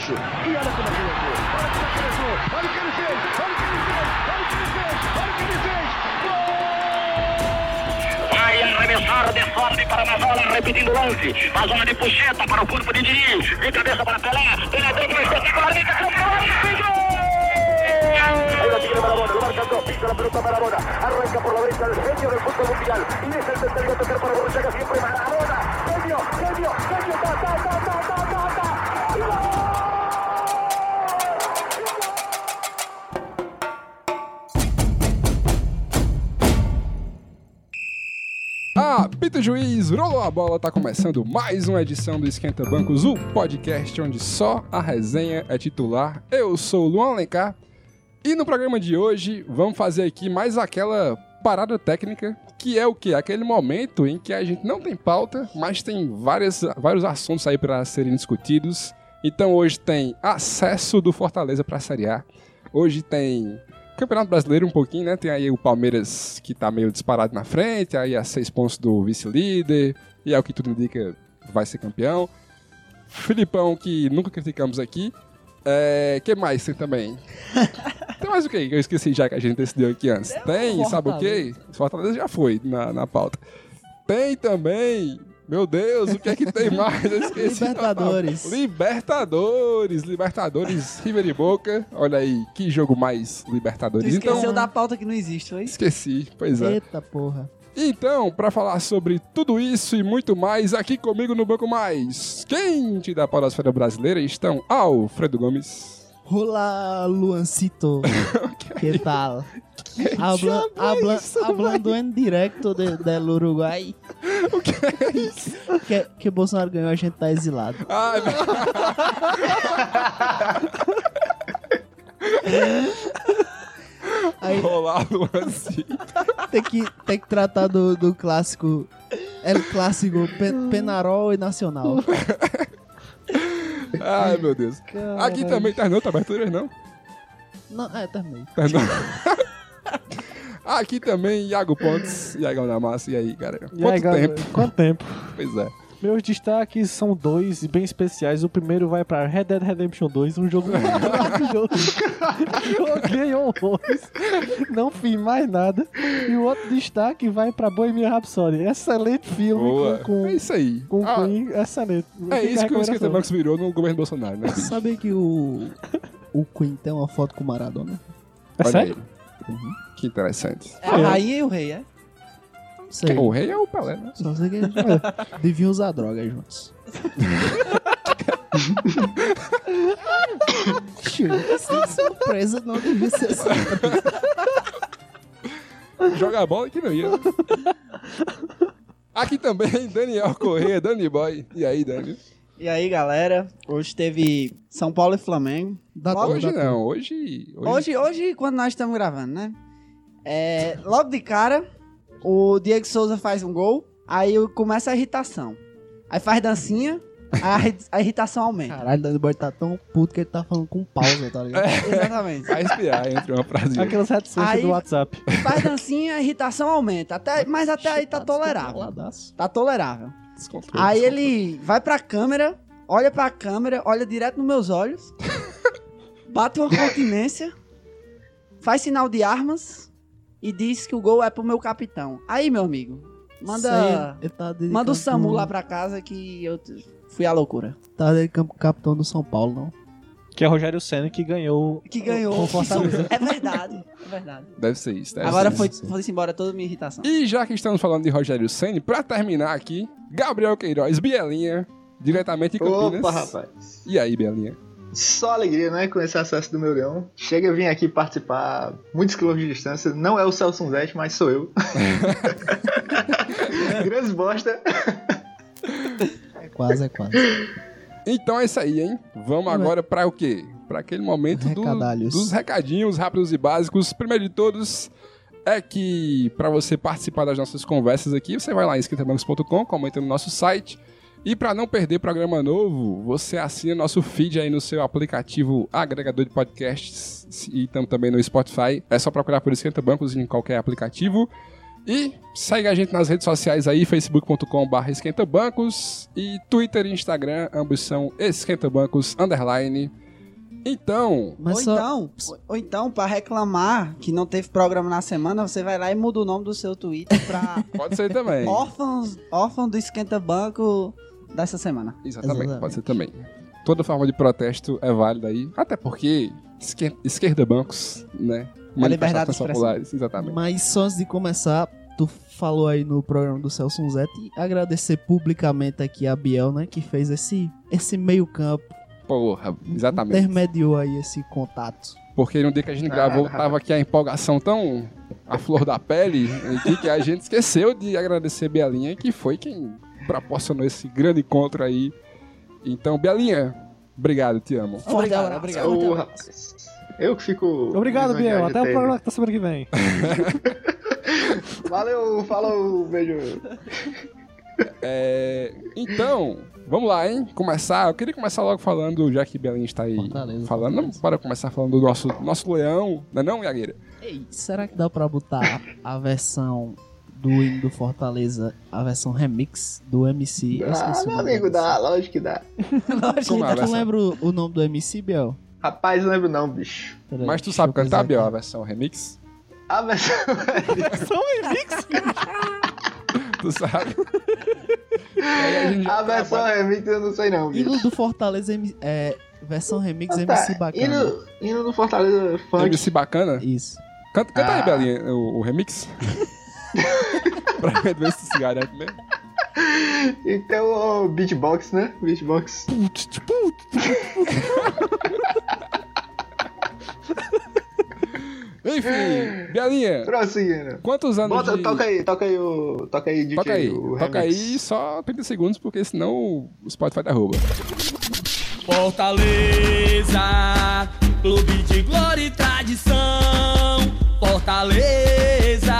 Gaúcho. E olha como ele entrou. Olha o que ele fez. Olha o que ele fez. Olha o que ele fez. Olha o que ele fez. Vai arremessar de sorte para a bola, repetindo o lance. A zona de puxeta para o corpo de Diniz. De cabeça para Pelé. Pelé dentro, espetacularmente. Ahí lo tiene Marabona, lo marcan dos, pisa la pelota Marabona, arranca por la derecha el genio del fútbol mundial, y es el tercero a tocar para Borruchaga, siempre Marabona, genio, genio, genio, ta, ta, ta, ta, ta, ta, ta, Apita o juiz, rolou a bola, tá começando mais uma edição do Esquenta Bancos, o podcast onde só a resenha é titular. Eu sou o Luan Alencar e no programa de hoje vamos fazer aqui mais aquela parada técnica, que é o que? Aquele momento em que a gente não tem pauta, mas tem várias, vários assuntos aí para serem discutidos. Então hoje tem acesso do Fortaleza para Série A, hoje tem Campeonato Brasileiro um pouquinho, né? Tem aí o Palmeiras que tá meio disparado na frente, aí a seis pontos do vice-líder, e é o que tudo indica vai ser campeão. Filipão, que nunca criticamos aqui. É, que mais tem também? tem mais o que? Eu esqueci já que a gente decidiu aqui antes. Tem, sabe o que? Fortaleza já foi na, na pauta. Tem também. Meu Deus, o que é que tem mais? Eu esqueci. Libertadores. Libertadores, Libertadores, River e Boca. Olha aí, que jogo mais Tu Libertadores. esqueceu Então, da pauta que não existe, foi? esqueci, pois é. Eita porra. Então, pra falar sobre tudo isso e muito mais, aqui comigo no Banco Mais, quente da Podosfera Brasileira estão Alfredo Gomes. Olá, Luancito. que tal? Habla, habla, hablando en directo de, del Uruguai. O que é isso? Que, que Bolsonaro ganhou, a gente tá exilado. Meu... Aí Olá, Luancito. tem que, tem que tratar do, do clássico. El clássico Pe- Penarol e Nacional. Ai, meu Deus. Aqui também tá não, tá abertura não. Não, é, terminei. Tá não. Aqui também, Iago Pontes, Iagão da Massa, e aí, galera? Quanto aí, tempo? Quanto tempo? Pois é. Meus destaques são dois e bem especiais. O primeiro vai pra Red Dead Redemption 2, um jogo maravilhoso. Joguei horrores, não fiz mais nada. E o outro destaque vai pra Bohemian Rhapsody. Excelente filme Boa. com, É com, isso aí. com Ah, Queen, excelente. é isso que o. Esquenta Bancos virou no governo Bolsonaro, né? Sabe que o. O Queen tem uma foto com o Maradona? É Olha sério? aí. Que interessante. É a rainha e o rei, é? Não sei. O rei é o Pelé, né? Só sei que eles deviam usar droga juntos. Essa surpresa não devia ser assim. Jogar bola que não ia. Aqui também, Daniel Corrêa, Dani Boy. E aí, Dani? E aí, galera? Hoje teve São Paulo e Flamengo. Dá Hoje dá não, hoje... Hoje, hoje quando nós estamos gravando, né? É, logo de cara, o Diego Souza faz um gol, aí começa a irritação. Aí faz dancinha, a, a irritação aumenta. Caralho, Dani Boy tá tão puto que ele tá falando com pausa, tá ligado? Exatamente. Vai respirar entre uma frase. Aquelas reticências Aí- do WhatsApp. Faz dancinha, a irritação aumenta. Até, mas até aí tá tolerável. Tá tolerável. Descontrole, Aí descontrole. ele vai pra câmera, olha pra câmera, olha direto nos meus olhos, bate uma continência, faz sinal de armas e diz que o gol é pro meu capitão. Aí, meu amigo, manda, Sei, tá manda o SAMU lá pra casa que eu fui à loucura. Tá dedicando pro capitão do São Paulo, não. Que é Rogério Senna que ganhou. Que ganhou. Com Fortaleza. É verdade, é verdade. Deve ser isso. deve Agora ser foi, isso. foi embora toda a minha irritação. E já que estamos falando de Rogério Senni, pra terminar aqui, Gabriel Queiroz, Bielinha, diretamente de Campinas. Opa, rapaz. E aí, Bielinha? Só alegria, né? Com esse acesso do meu leão. Chega eu vim aqui participar muitos quilômetros de distância. Não é o Celso Zete, mas sou eu. Grandes bosta. É quase, é quase. Então é isso aí, hein? Vamos Ué. agora pra o quê? Pra aquele momento do- dos recadinhos rápidos e básicos. Primeiro de todos é que pra você participar das nossas conversas aqui, você vai lá em esquentabancos.com, comenta no nosso site. E pra não perder programa novo, você assina nosso feed aí no seu aplicativo agregador de podcasts e tam- também no Spotify. É só procurar por Esquenta Bancos em qualquer aplicativo. E segue a gente nas redes sociais aí, facebook.com.br esquentabancos e Twitter e Instagram, ambos são esquentabancos underline. Então, Mas ou, só- então, ou, então, pra reclamar que não teve programa na semana, você vai lá e muda o nome do seu Twitter pra pode ser também. órfãos, órfãos do Esquenta Banco dessa semana. Exatamente, Exatamente. pode ser também. Toda forma de protesto é válida aí, até porque esquer- esquerda bancos, né? É liberdade expressão. populares, exatamente. Mas só antes de começar, tu falou aí no programa do Celso e agradecer publicamente aqui a Biel, né? Que fez esse, esse meio campo. Porra, exatamente. Intermediou aí esse contato. Porque no dia que a gente gravou, tava aqui a empolgação tão a flor da pele, aqui, que a gente esqueceu de agradecer Belinha, que foi quem proporcionou esse grande encontro aí. Então, Belinha, obrigado, te amo. Obrigado, obrigado. Eu que fico. Obrigado, Biel. Até o programa que tá semana que vem. Valeu, falou, beijo. É, então, vamos lá, hein? Começar. Eu queria começar logo falando, já que Belinha está aí Fortaleza, falando, Fortaleza. para começar falando do nosso, nosso leão, não é não, Iagueira? Ei, será que dá pra botar a versão do hino do Fortaleza, a versão remix do MC? Eu Ah, meu nome do amigo, MC. dá, lógico que dá. Como é a Tu versão? lembra o nome do MC, Biel? Rapaz, não lembro não, bicho. Peraí, Mas tu sabe cantar, pesquisar Biel, a aqui. versão remix? A versão. Tu sabe? Aí a A versão trabalha- remix eu não sei não, bicho. Hino do Fortaleza, é, versão remix Ah, MC tá. bacana. Hino, hino do Fortaleza Funk. MC bacana? Isso. Canta, canta aí, Ah. Belinha, o, o remix. pra ver se se garante mesmo. E tem o beatbox, né? Beatbox. Enfim, Belinha, Prosseguindo. quantos anos Bota, de... toca aí, toca aí o. Toca aí, DJ. Toca aí, o toca aí só 30 segundos, porque senão o Spotify derruba. Fortaleza, clube de glória e tradição. Fortaleza,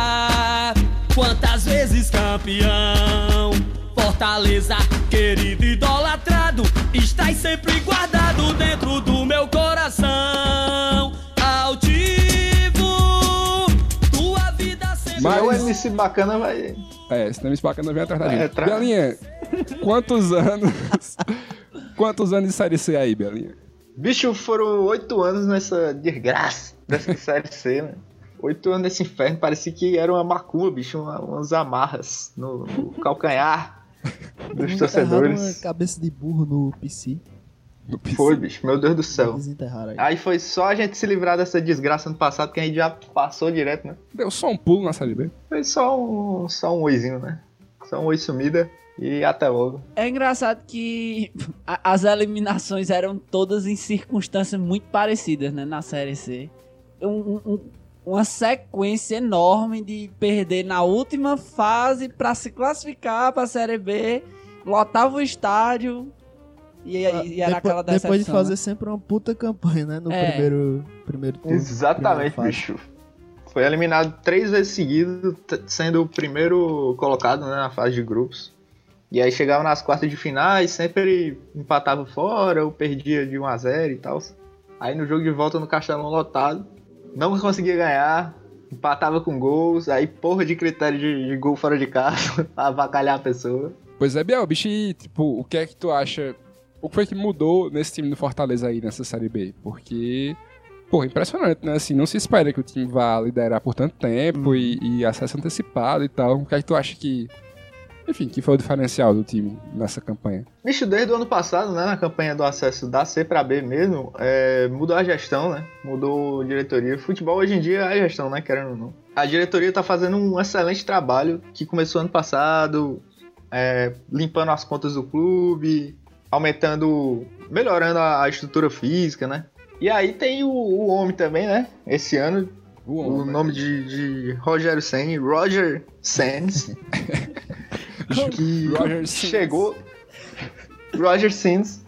quantas vezes campeão. Fortaleza, querido idolatrado, estás sempre guardado dentro do meu coração. Altivo, tua vida sempre. Mas- O MC bacana vai. É, esse nome bacana vem atrás da gente. atrás. Belinha, quantos anos... quantos anos de Série C aí, Belinha? Bicho, foram oito anos nessa desgraça dessa série C, né? Oito anos nesse inferno, parecia que era uma macumba, bicho, uma- umas amarras no, no calcanhar dos torcedores. uma cabeça de burro no PC. No PC. Foi, bicho, meu Deus do céu. Aí. Aí foi só a gente se livrar dessa desgraça no passado, que a gente já passou direto, né? Deu só um pulo na Série B. Foi só um, só um oizinho, né? Só um oi sumida e até logo. É engraçado que as eliminações eram todas em circunstâncias muito parecidas, né? Na Série C. Um- um- uma sequência enorme de perder na última fase pra se classificar pra Série B, lotava o estádio e, e era Ah, Depois- aquela decepção. Depois de fazer né? sempre uma puta campanha, né? No É. primeiro, primeiro turno. Exatamente, bicho. Foi eliminado três vezes seguidas, t- sendo o primeiro colocado né, na fase de grupos. E aí chegava nas quartas de finais, sempre empatava fora ou perdia de 1 a 0 e tal. Aí no jogo de volta no Castelão lotado, não conseguia ganhar, empatava com gols, aí porra de critério de, de gol fora de casa pra avacalhar a pessoa. Pois é, Biel, bicho, e, tipo, o que é que tu acha? O que foi que mudou nesse time do Fortaleza aí, nessa Série B? Porque, pô, impressionante, né? Assim, não se espera que o time vá liderar por tanto tempo e, e acesso antecipado e tal. O que é que tu acha que, enfim, que foi o diferencial do time nessa campanha? Bicho, desde o ano passado, né, na campanha do acesso da C pra B mesmo, é, mudou a gestão, né? Mudou a diretoria. Futebol hoje em dia é a gestão, né? Querendo ou não. A diretoria tá fazendo um excelente trabalho que começou ano passado, é, limpando as contas do clube, aumentando, melhorando a, a estrutura física, né? E aí tem o, o homem também, né? Esse ano, O nome de, de Rogério Senni, Roger Sands, que Roger chegou Roger Sims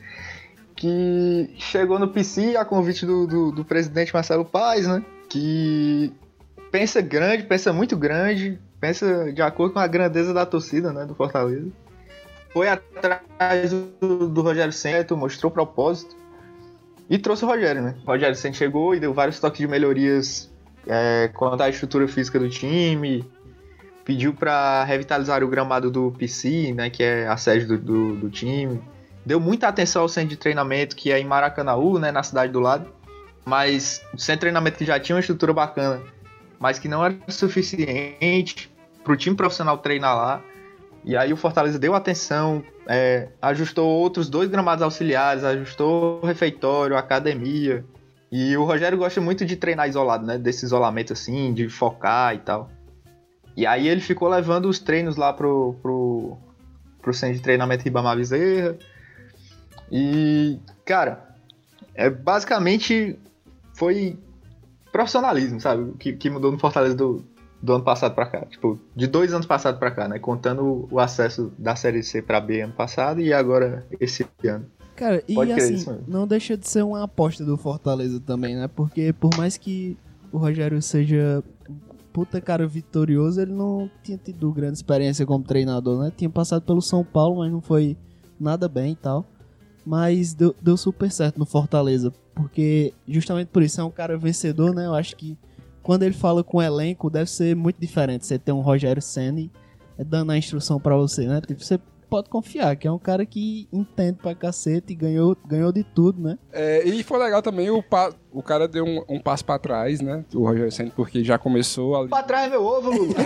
que chegou no PC a convite do, do, do presidente Marcelo Paes, né? Que pensa grande, pensa muito grande, pensa de acordo com a grandeza da torcida, né? Do Fortaleza. Foi atrás do, do Rogério Centro, mostrou propósito e trouxe o Rogério, né? O Rogério Centro chegou e deu vários toques de melhorias é, quanto à estrutura física do time, pediu para revitalizar o gramado do PC, né, que é a sede do, do, do, time. Deu muita atenção ao centro de treinamento, que é em Maracanaú, né, na cidade do lado. Mas o centro de treinamento que já tinha uma estrutura bacana, mas que não era suficiente para o time profissional treinar lá. E aí o Fortaleza deu atenção, é, ajustou outros dois gramados auxiliares, ajustou o refeitório, a academia. E o Rogério gosta muito de treinar isolado, né? Desse isolamento assim, de focar e tal. E aí ele ficou levando os treinos lá pro, pro, pro centro de treinamento Ribamar Bezerra. E, cara, é basicamente foi profissionalismo, sabe? Que, que mudou no Fortaleza do, do ano passado para cá. Tipo, de dois anos passados para cá, né? Contando o acesso da Série C para B ano passado e agora esse ano. Cara, e assim, não deixa de ser uma aposta do Fortaleza também, né? Porque por mais que o Rogério seja puta cara vitorioso, ele não tinha tido grande experiência como treinador, né? Tinha passado pelo São Paulo, mas não foi nada bem e tal. Mas deu, deu super certo no Fortaleza, porque justamente por isso é um cara vencedor, né? Eu acho que quando ele fala com o elenco, deve ser muito diferente. Você ter um Rogério Senna dando a instrução para você, né? Tipo, você pode confiar, que é um cara que entende pra cacete e ganhou, ganhou de tudo, né? É, e foi legal também, o, pa, o cara deu um, um passo pra trás, né? O Rogério Senna, porque já começou ali. Pra trás, meu ovo, Lula!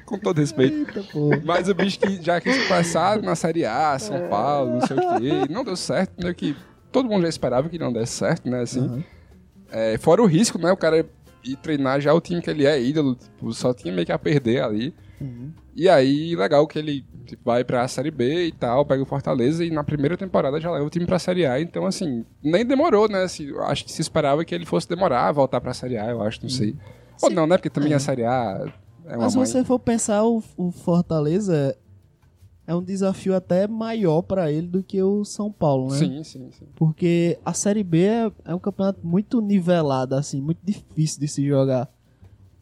Com todo respeito. Eita, Mas o bicho que já quis passar na Série A, São é. Paulo, não sei o quê, não deu certo, meio que todo mundo já esperava que não desse certo, né? Assim. Uhum. É, fora o risco, né? O cara ir treinar já o time que ele é ídolo, tipo, só tinha meio que a perder ali. Uhum. E aí, legal que ele tipo, vai pra Série B e tal, pega o Fortaleza e na primeira temporada já leva o time pra Série A. Então, assim, nem demorou, né? Assim, acho que se esperava que ele fosse demorar a voltar pra Série A, eu acho, não uhum. sei. Ou não, né? Porque também é. a Série A é Mas se você for pensar, o, o Fortaleza é um desafio até maior para ele do que o São Paulo, né? Sim, sim, sim. Porque a Série B é, é um campeonato muito nivelado, assim, muito difícil de se jogar.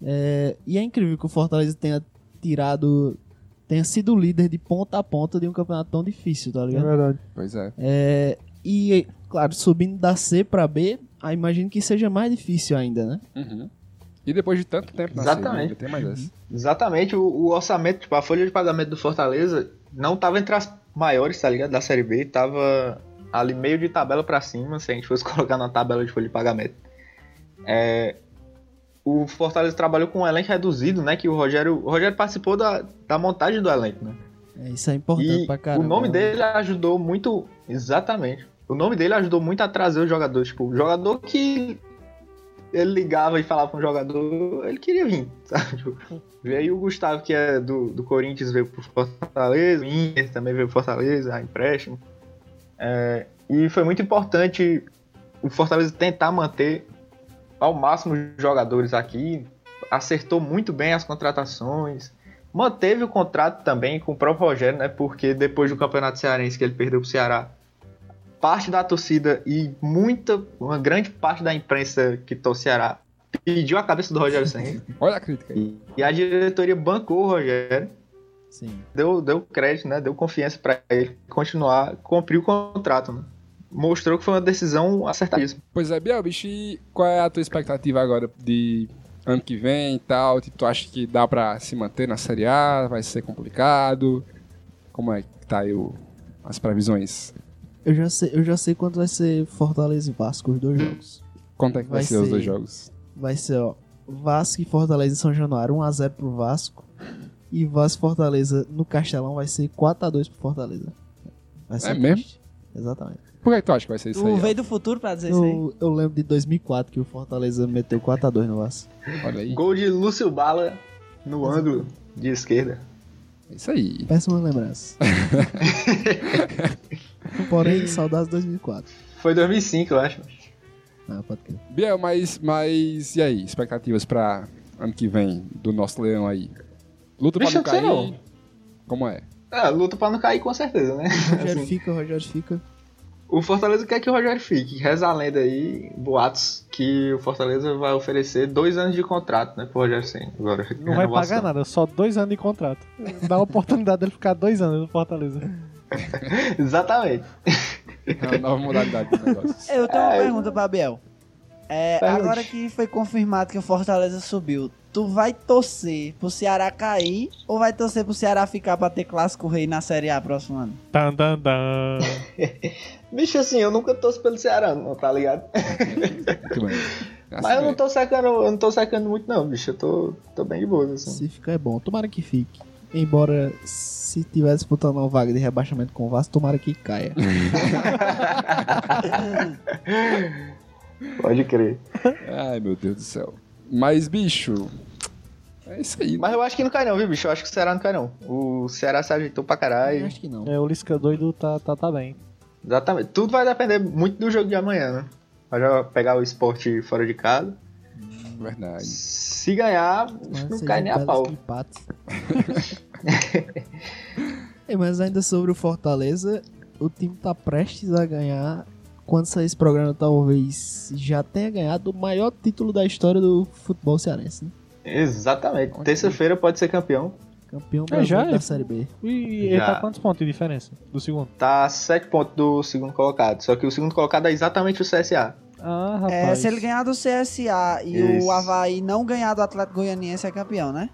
É, e é incrível que o Fortaleza tenha tirado, tenha sido líder de ponta a ponta de um campeonato tão difícil, tá ligado? É verdade. Pois é. é e, claro, subindo da C para B, aí imagino que seja mais difícil ainda, né? Uhum. E depois de tanto tempo na Exatamente. tem mais essa. Exatamente, o, o, orçamento, tipo, a folha de pagamento do Fortaleza não tava entre as maiores, tá ligado? Da Série B, tava ali meio de tabela para cima, se a gente fosse colocar na tabela de folha de pagamento. É, o Fortaleza trabalhou com um elenco reduzido, né? Que o Rogério, o Rogério participou da, da montagem do elenco, né? É, isso é importante e pra caramba. O nome né? dele ajudou muito. Exatamente. O nome dele ajudou muito a trazer os jogadores. Tipo, o jogador que ele ligava e falava com o jogador, ele queria vir, sabe? Tipo, veio o Gustavo, que é do, do Corinthians, veio pro Fortaleza, o Inter também veio pro Fortaleza, a empréstimo. É, e foi muito importante o Fortaleza tentar manter ao máximo os jogadores aqui, acertou muito bem as contratações, manteve o contrato também com o próprio Rogério, né? Porque depois do Campeonato Cearense que ele perdeu pro Ceará, parte da torcida e muita, uma grande parte da imprensa que torce Ceará pediu a cabeça do Rogério Senna. Olha a crítica aí. E a diretoria bancou o Rogério. Sim. Deu, deu crédito, né? Deu confiança para ele continuar, cumprir o contrato, né? Mostrou que foi uma decisão acertadíssima. Pois é, Biel, bicho, e qual é a tua expectativa agora de ano que vem e tal? Tu acha que dá para se manter na Série A? Vai ser complicado? Como é que tá aí o, as previsões? Eu já sei, eu já sei quanto vai ser Fortaleza e Vasco, os dois jogos. Quanto é que vai, vai ser, ser, os dois jogos? Vai ser, ó, Vasco e Fortaleza em São Januário, 1x0 pro Vasco. E Vasco e Fortaleza no Castelão vai ser 4x2 pro Fortaleza. Vai ser é mesmo? Exatamente. Por que tu acha que vai ser isso tu aí? veio do futuro pra dizer eu, isso aí? Eu lembro de 2004 que o Fortaleza meteu 4x2 no Vasco. Olha aí. Gol de Lúcio Bala no ângulo de esquerda. Isso aí. Péssima lembrança. Porém, saudades 2004. Foi 2005, eu acho. Ah, pode crer. Biel, mas, mas e aí? Expectativas pra ano que vem do nosso leão aí? Luta Bicho, pra não cair? Não. Como é? É, luta pra não cair com certeza, né? Rogério assim. fica, Rogério fica. O Fortaleza quer que o Rogério fique. Reza a lenda aí, boatos, que o Fortaleza vai oferecer dois anos de contrato, né, pro Rogério Senna. Agora, não vai pagar nada, só dois anos de contrato. Dá a oportunidade dele ficar dois anos no Fortaleza. Exatamente. É uma nova modalidade do negócio. Eu tenho uma é... pergunta pra Biel. É, agora que foi confirmado que o Fortaleza subiu, tu vai torcer pro Ceará cair ou vai torcer pro Ceará ficar pra ter clássico rei na Série A próximo ano? Tan, tan, tan. Bicho, assim, eu nunca torço pelo Ceará, não, tá ligado? Muito bem. Mas eu não tô secando, eu não tô secando muito não, bicho. Eu tô, tô bem de boa, assim. Se ficar é bom, tomara que fique. Embora, se tiver disputando uma vaga de rebaixamento com o Vasco, tomara que caia. Pode crer. Ai, meu Deus do céu. Mas, bicho, é isso aí. Mas eu acho que não cai não, viu, bicho? Eu acho que o Ceará não cai não. O Ceará se ajeitou pra Eu caralho. acho que não. É, o Lisca doido tá, tá, tá bem. Exatamente. Tudo vai depender muito do jogo de amanhã, né? Vai já pegar o esporte fora de casa. Verdade. Se ganhar, Mas não cai nem a pau. É, mas ainda sobre o Fortaleza, o time tá prestes a ganhar. Quando sair esse programa, talvez já tenha ganhado o maior título da história do futebol cearense. Né? Exatamente. Terça-feira pode ser campeão. Campeão É, já é. da Série B. E ele Já. tá quantos pontos de diferença do segundo? Tá a 7 pontos do segundo colocado. Só que o segundo colocado é exatamente o CSA. Ah, rapaz. É, se ele ganhar do CSA e Isso. o Havaí não ganhar do Atlético Goianiense é campeão, né?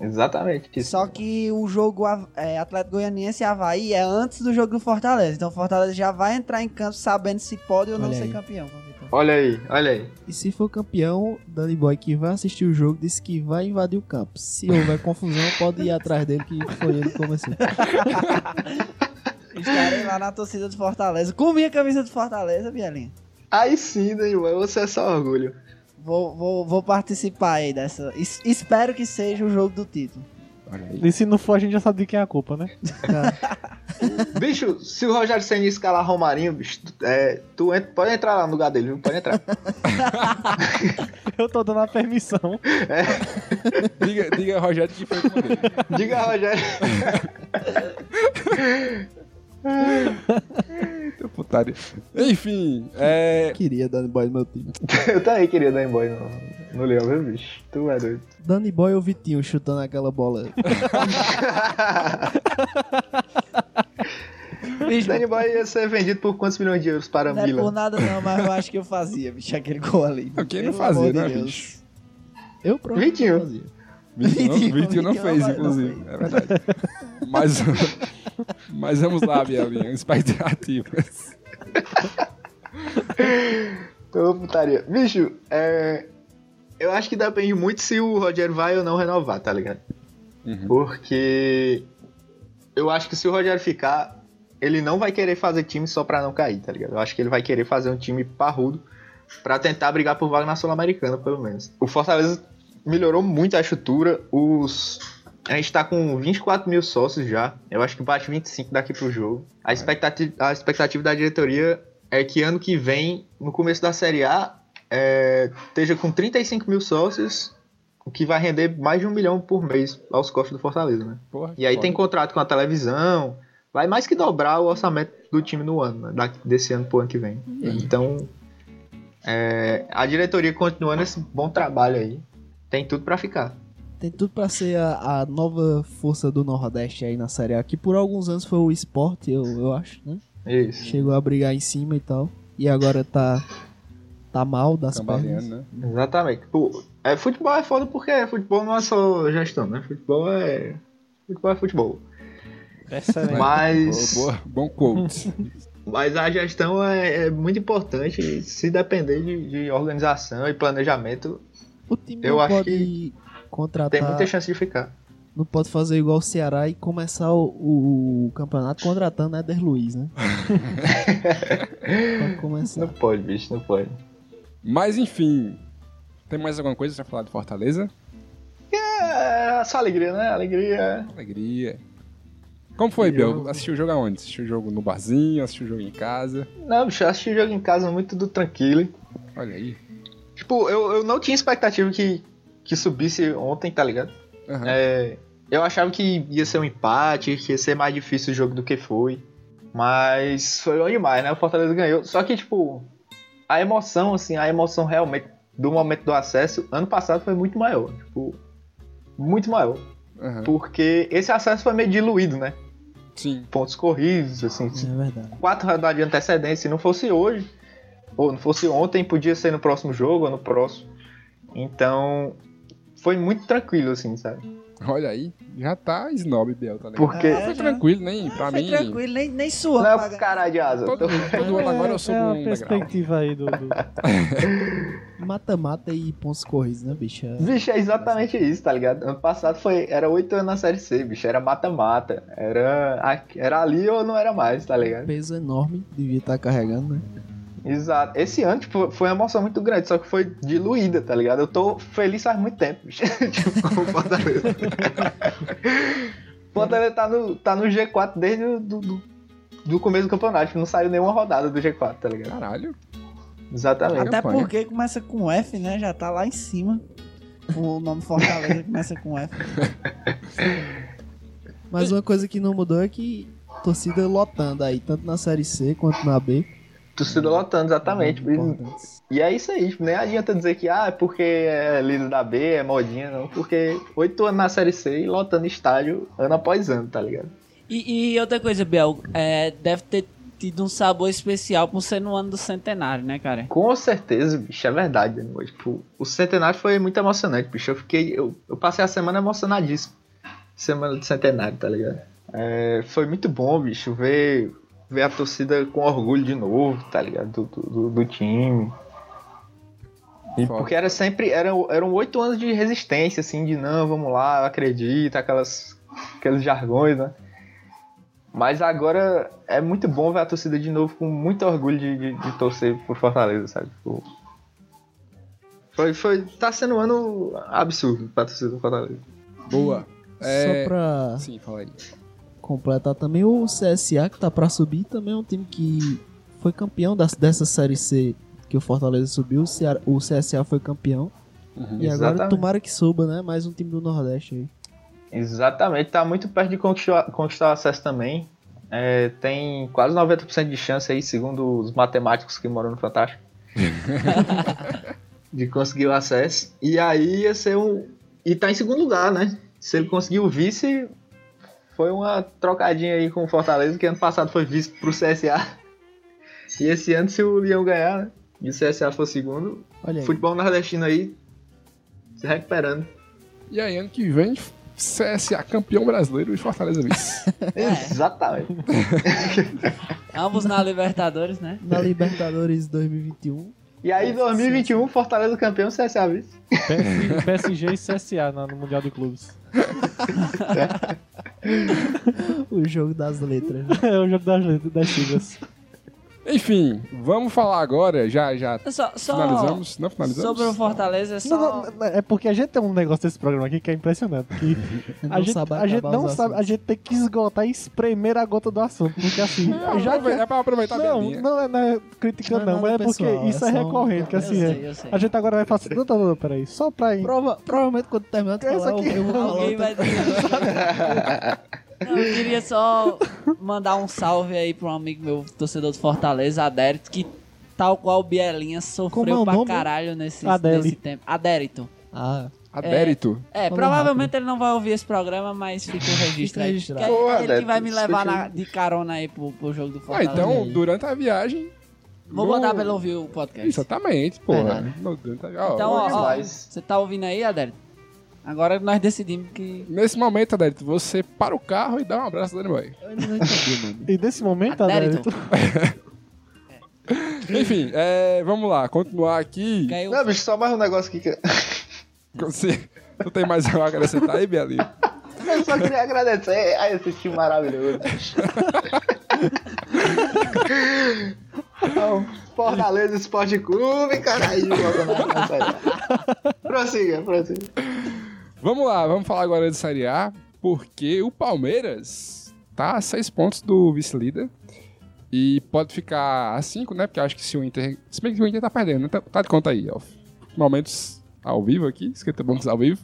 Exatamente. Isso. Só que o jogo é, Atlético Goianiense e Havaí é antes do jogo do Fortaleza. Então o Fortaleza já vai entrar em campo sabendo se pode ou não Olha ser aí. campeão. a vitória. Olha aí, olha aí. E se for campeão, Danny Boy que vai assistir o jogo disse que vai invadir o campo. Se houver confusão, pode ir atrás dele, que foi ele que começou. Estarei lá na torcida do Fortaleza. Com minha camisa do Fortaleza, Bielinha. Aí sim, né, irmão? Você é só orgulho. Vou, vou, vou participar aí dessa. Es- espero que seja o jogo do título. Olha aí. E se não for, a gente já sabe de quem é a culpa, né? Cara, Bicho, se o Rogério Senna escalar Romarinho, bicho, tu- é, tu entra- pode entrar lá no lugar dele, viu? Pode entrar. Eu tô dando a permissão. Diga, diga Rogério que foi com ele. Diga, Rogério. Putaria. Enfim, é. queria Danny Boy no meu time. Eu também queria dar embora no, no Leão, viu, bicho? Tu é doido. Danny Boy ou Vitinho chutando aquela bola? Bicho, Danny Boy ia ser vendido por quantos milhões de euros para Não é por nada não, mas eu acho que eu fazia, bicho, aquele gol ali. Quem não fazia, de né, Deus. bicho? Eu provavelmente Vitinho. fazia. Vitinho não, Vitinho- Vitinho não Vitinho fez, não inclusive. fez. É verdade. Mas, mas vamos lá, Bielinha. Expectativas. Ô, putaria. Bicho, é... Eu acho que depende muito se o Rogério vai ou não renovar, tá ligado? Uhum. Porque eu acho que se o Rogério ficar, ele não vai querer fazer time só pra não cair, tá ligado? Eu acho que ele vai querer fazer um time parrudo pra tentar brigar por vaga na Sul-Americana, pelo menos. O Fortaleza melhorou muito a estrutura, os... A gente tá com 24 mil sócios já. Eu acho que bate 25 daqui pro jogo. A expectativa, a expectativa da diretoria é que ano que vem, no começo da Série A, é, esteja com 35 mil sócios, o que vai render mais de um milhão por mês aos costos do Fortaleza, né? Porra, E aí foda. tem contrato com a televisão, vai mais que dobrar o orçamento do time no ano, né? Desse ano pro ano que vem. Então, é, a diretoria continuando esse bom trabalho aí, tem tudo pra ficar. Tem tudo pra ser a, a nova força do Nordeste aí na Série A, que por alguns anos foi o esporte, eu, eu acho, né? Isso. Chegou a brigar em cima e tal. E agora tá, tá mal das pernas. Cambaleando, né? Exatamente. Pô, é, futebol é foda porque futebol não é só gestão, né? Futebol é. Futebol é futebol. Excelente. Mas. Boa, boa, bom quote. Mas a gestão é, é muito importante se depender de, de organização e planejamento, O time Eu não acho pode que contratar, tem muita chance de ficar. não pode fazer igual o Ceará e começar o, o- o campeonato contratando Éder Luiz, né? pode começar. Não pode, bicho, não pode. Mas enfim. Tem mais alguma coisa pra falar de Fortaleza? É só alegria, né? Alegria. Alegria. Como foi, Biel? Assistiu o jogo aonde? Assistiu o jogo no barzinho? Assistiu o jogo em casa? Não, bicho, eu assisti o jogo em casa muito do tranquilo. Olha aí. Tipo, eu, eu não tinha expectativa que, que subisse ontem, tá ligado? Aham. É, eu achava que ia ser um empate, que ia ser mais difícil o jogo do que foi. Mas foi bom demais, né? O Fortaleza ganhou. Só que, tipo, a emoção, assim, a emoção realmente do momento do acesso, ano passado foi muito maior. Tipo, muito maior. Aham. Porque esse acesso foi meio diluído, né? Sim. Pontos corridos, assim. É verdade. Quatro rodadas de antecedência. Se não fosse hoje, ou não fosse ontem, podia ser no próximo jogo ou no próximo. Então, foi muito tranquilo, assim, sabe? Olha aí, já tá snob, Biel, tá ligado? Porque. É, Foi tranquilo, nem pra Foi mim. tranquilo, nem, nem suando. Não é pra o cara de asa. Todo, todo ano agora eu sou é um a degrau. perspectiva aí do. do- Mata-mata e pontos corridos, né, bicho? É- Bicho, é exatamente isso, tá ligado? Ano passado foi, era oito anos na Série C, bicho. Era mata-mata. Era, era ali ou não era mais, tá ligado? Peso enorme, devia estar carregando, né? Exato. Esse ano, tipo, foi uma emoção muito grande, só que foi diluída, tá ligado? Eu tô feliz faz muito tempo, tipo, com o Fortaleza. Fortaleza tá no, tá no G4 desde o do, do, do começo do campeonato. Não saiu nenhuma rodada do G4, tá ligado? Caralho. Exatamente. Até porque começa com F, né? Já tá lá em cima. O nome Fortaleza começa com F. Mas uma coisa que não mudou é que torcida lotando aí, tanto na Série C quanto na B. Torcida lotando, exatamente. Importantes. E é isso aí, tipo, nem adianta dizer que ah, é porque é líder da B, é modinha, não. Porque oito anos na Série C e lotando estádio ano após ano, tá ligado? E, e outra coisa, Biel, é, deve ter tido um sabor especial por ser no ano do centenário, né, cara? Com certeza, bicho, é verdade. Né? Tipo, o centenário foi muito emocionante, bicho. Eu fiquei. Eu, eu passei a semana emocionadíssimo. Semana do centenário, tá ligado? É, foi muito bom, bicho, ver, ver a torcida com orgulho de novo, tá ligado? Do, do, do- time. E Foda. porque era sempre. Eram, eram oito anos de resistência, assim, de não, vamos lá, eu acredito, aquelas, aqueles jargões, né? Mas agora é muito bom ver a torcida de novo com muito orgulho de, de, de torcer por Fortaleza, sabe? Tipo, foi, foi, tá sendo um ano absurdo pra torcida do Fortaleza. Boa. É... Só pra Sim, fala aí. Completar também, o CSA que tá pra subir também é um time que foi campeão das- dessa Série C que o Fortaleza subiu. O, Ceará- o CSA foi campeão. Uhum. E agora Exatamente. tomara que suba, né? Mais um time do Nordeste aí. Exatamente, tá muito perto de conquistar, conquistar o acesso também. É, tem quase 90% de chance aí, segundo os matemáticos que moram no Fantástico. de conseguir o acesso. E aí ia ser um. E tá em segundo lugar, né? Se ele conseguir o vice, foi uma trocadinha aí com o Fortaleza, que ano passado foi vice pro CSA. E esse ano, se o Leão ganhar, né? E o CSA for segundo, Olha aí. futebol nordestino aí se recuperando. E aí, ano que vem, CSA campeão brasileiro e Fortaleza vice. Exatamente. Ambos na Libertadores, né? Na Libertadores 2021. E aí, 2021, Fortaleza campeão, CSA vice. PS- PSG e CSA no Mundial de Clubes. O jogo das letras. né? É o jogo das, letras- das siglas. Enfim, vamos falar agora, já, já Só, só finalizamos, não finalizamos? sobre o Fortaleza, é só... Não, não, é porque a gente tem um negócio desse programa aqui que é impressionante. Que a Não gente, sabe a gente não sabe, a gente tem que esgotar e espremer a gota do assunto. Porque assim, Não, já aprove- que. é pra aproveitar bem a Não, não é, não é crítica, Não é não, mas é nada porque pessoal, isso é é, só um- recorrente. Que Eu assim, sei, é. eu sei. A gente agora vai fazer. Não, não, não, peraí. Só pra. Prova- provavelmente quando terminar de Essa falar, aqui- eu vou falar Alguém outra vai dizer. Eu queria só mandar um salve aí pra um amigo meu, torcedor do Fortaleza, Adérito, que tal qual o Bielinha é sofreu o pra caralho nesse, nesse tempo. Adérito. Ah, Adérito. É, Falou provavelmente ele não vai ouvir esse programa, mas fica o registro Fica aí. Que é Porra, ele que Adérito, vai me levar na- de carona aí pro, pro jogo do Ah, Fortaleza. então, aí. durante a viagem... Vou no- botar pra ele ouvir o podcast. Exatamente, porra. A- ó, Então, ó, ó, você tá ouvindo aí, Adérito? Agora nós decidimos que... Nesse momento, Adérito, você para o carro e dá um abraço do Boy. eu não entendi, mano. E nesse momento, Adérito. Adérito. Enfim, é, vamos lá, continuar aqui. Caiu... Não, bicho, só mais um negócio aqui que Você, tu tem mais algo a acrescentar aí, Belinho? eu só queria agradecer a esse time maravilhoso. Ao Fortaleza Esporte Clube, caralho. Prossiga, prossiga. Vamos lá, vamos falar agora de Série A, porque o Palmeiras tá a seis pontos do vice-líder e pode ficar a cinco, né? Porque acho que se o Inter... Se bem que o Inter tá perdendo, né? Tá, tá de conta aí, ó. Momentos ao vivo aqui, 50 pontos ao vivo.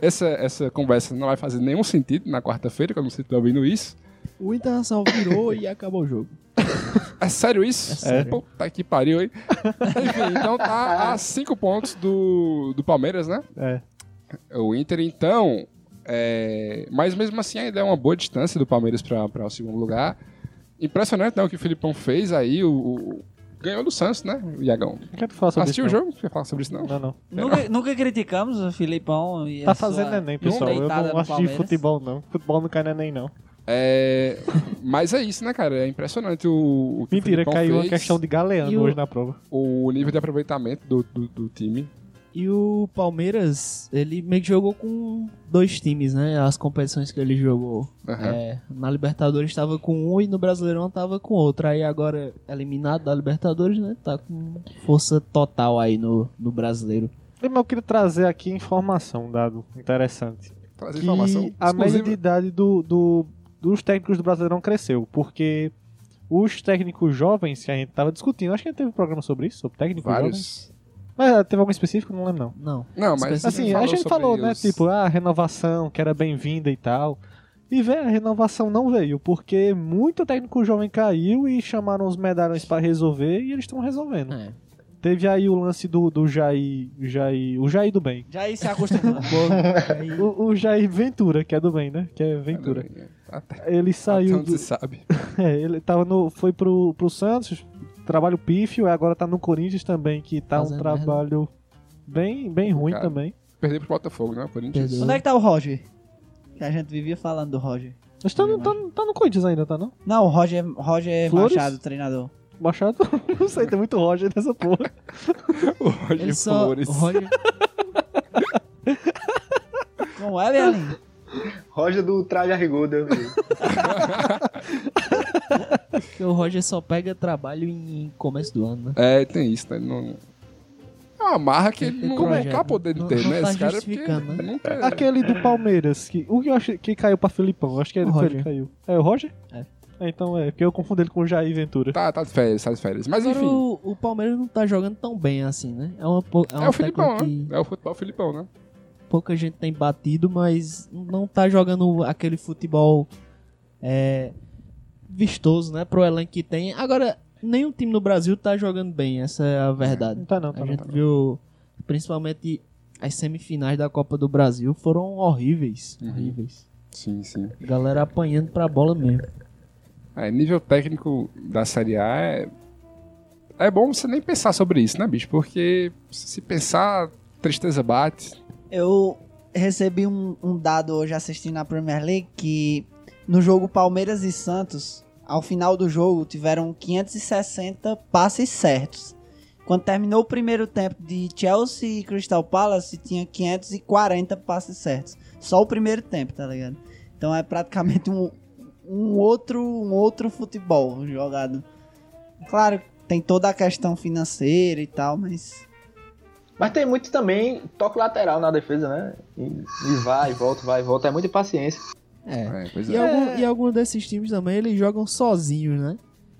Essa, essa conversa não vai fazer nenhum sentido na quarta-feira, quando você estiver ouvindo isso. O Internacional virou e acabou o jogo. É sério isso? É sério. Puta que pariu, hein? Enfim, então tá a cinco pontos do, do Palmeiras, né? É. O Inter, então. é, Mas mesmo assim, ainda é uma boa distância do Palmeiras para o segundo lugar. Impressionante, né? O que o Filipão fez aí. O, o- ganhou do Santos, né, o Iagão? Não quero falar sobre Assistiu o isso. jogo? Não quer falar sobre isso, não? Não, não. Nunca, nunca criticamos o Filipão e Tá a fazendo sua neném, pessoal. Eu não gosto de futebol, não. Futebol não cai neném, não. É... Mas é isso, né, cara? É impressionante o, o que Mentira, o caiu uma fez, questão de galeano E o- hoje na prova. o nível de aproveitamento do, do, do time. E o Palmeiras, ele meio que jogou com dois times, né? As competições que ele jogou. Aham. É, na Libertadores estava com um e no Brasileirão tava com outro. Aí agora, eliminado da Libertadores, né? Tá com força total aí no, no Brasileiro. Mas eu queria trazer aqui informação, dado interessante. Trazer Que informação a média de idade do, do- dos técnicos do Brasileirão cresceu, porque os técnicos jovens que a gente tava discutindo, acho que a gente teve um programa sobre isso, sobre técnicos jovens. Mas ah, teve algum específico? Não lembro não. Não. Não, mas Assim, a gente falou, né, tipo, a renovação que era bem-vinda e tal. E, velho, a renovação não veio, porque muito técnico jovem caiu e chamaram os medalhões pra resolver e eles estão resolvendo. É. Teve aí o lance do, do Jair, Jair, o Jair do bem. Já aí se acostumou. O, o Jair Ventura, que é do bem, né? Que é Ventura. Ele saiu até onde do, se sabe. é, ele tava no, foi pro, pro Santos, trabalho pífio, e agora tá no Corinthians também, que tá um Fazendo trabalho bem, bem ruim Cara. também. Perdeu pro Botafogo, né? Corinthians. Perdeu. Onde é que tá o Roger? Que a gente vivia falando do Roger. Mas tá, no- tá, tá no Corinthians ainda, tá não? Não, o Roger, Roger Flores? Machado, treinador. Machado? Não sei, tem muito Roger nessa porra. O Roger ele só, Flores. o Roger, Como é, Berlim? Roger do traje a rigor, Deus porque o Roger só pega trabalho em começo do ano, né? É, tem isso, né? Ele Não... É uma marra que ele Tem não projeto, vai poder não- ter, não né? tá Esse cara é porque né? não tem- Aquele do Palmeiras, que, o que eu acho que caiu pra Filipão, acho que ele Roger. ele que caiu. É o Roger? É. Então é, porque eu confundo ele com o Jair Ventura. Tá, tá de férias, tá de férias. Mas Agora enfim, o, o Palmeiras não tá jogando tão bem assim, né? É, uma, é, é uma o Filipão, né? que É o futebol Filipão, né? Pouca gente tem batido, mas não tá jogando aquele futebol é, vistoso, né? Pro elenco que tem. Agora, nenhum time no Brasil tá jogando bem, essa é a verdade. Não tá não, tá A não. gente tá não. viu, principalmente as semifinais da Copa do Brasil foram horríveis. Uhum. Horríveis. Sim, sim. Galera apanhando pra bola mesmo. É, nível técnico da Série A é... É bom você nem pensar sobre isso, né, bicho? Porque se pensar, tristeza bate. Eu recebi um, um dado hoje assistindo a Premier League que no jogo Palmeiras e Santos, ao final do jogo, tiveram 560 passes certos. Quando terminou o primeiro tempo de Chelsea e Crystal Palace, tinha 540 passes certos. Só o primeiro tempo, tá ligado? Então é praticamente um, um outro, um outro futebol jogado. Claro, tem toda a questão financeira e tal, mas Mas tem muito também toque lateral na defesa, né? E, e vai, volta, vai, volta. É muita paciência. É. É, pois E, é. algum, e alguns desses times também, eles jogam sozinhos, né?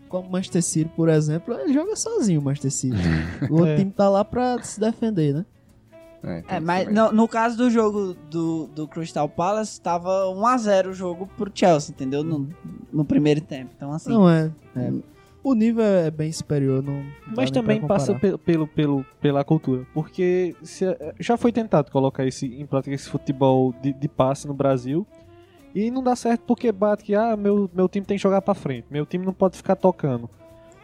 Como o Manchester City, por exemplo, ele joga sozinho o Manchester City. o outro É. time tá lá pra se defender, né? É, É, mas no, no caso do jogo do, do Crystal Palace, tava 1x0 o jogo pro Chelsea, entendeu? No, no primeiro tempo. Então, assim. Não é. O nível é bem superior, não. Mas também passa comparar. pe- pelo, pelo, pela cultura. Porque se- já foi tentado colocar esse, em prática esse futebol de, de passe no Brasil. E não dá certo porque bate que ah, meu, meu time tem que jogar pra frente. Meu time não pode ficar tocando.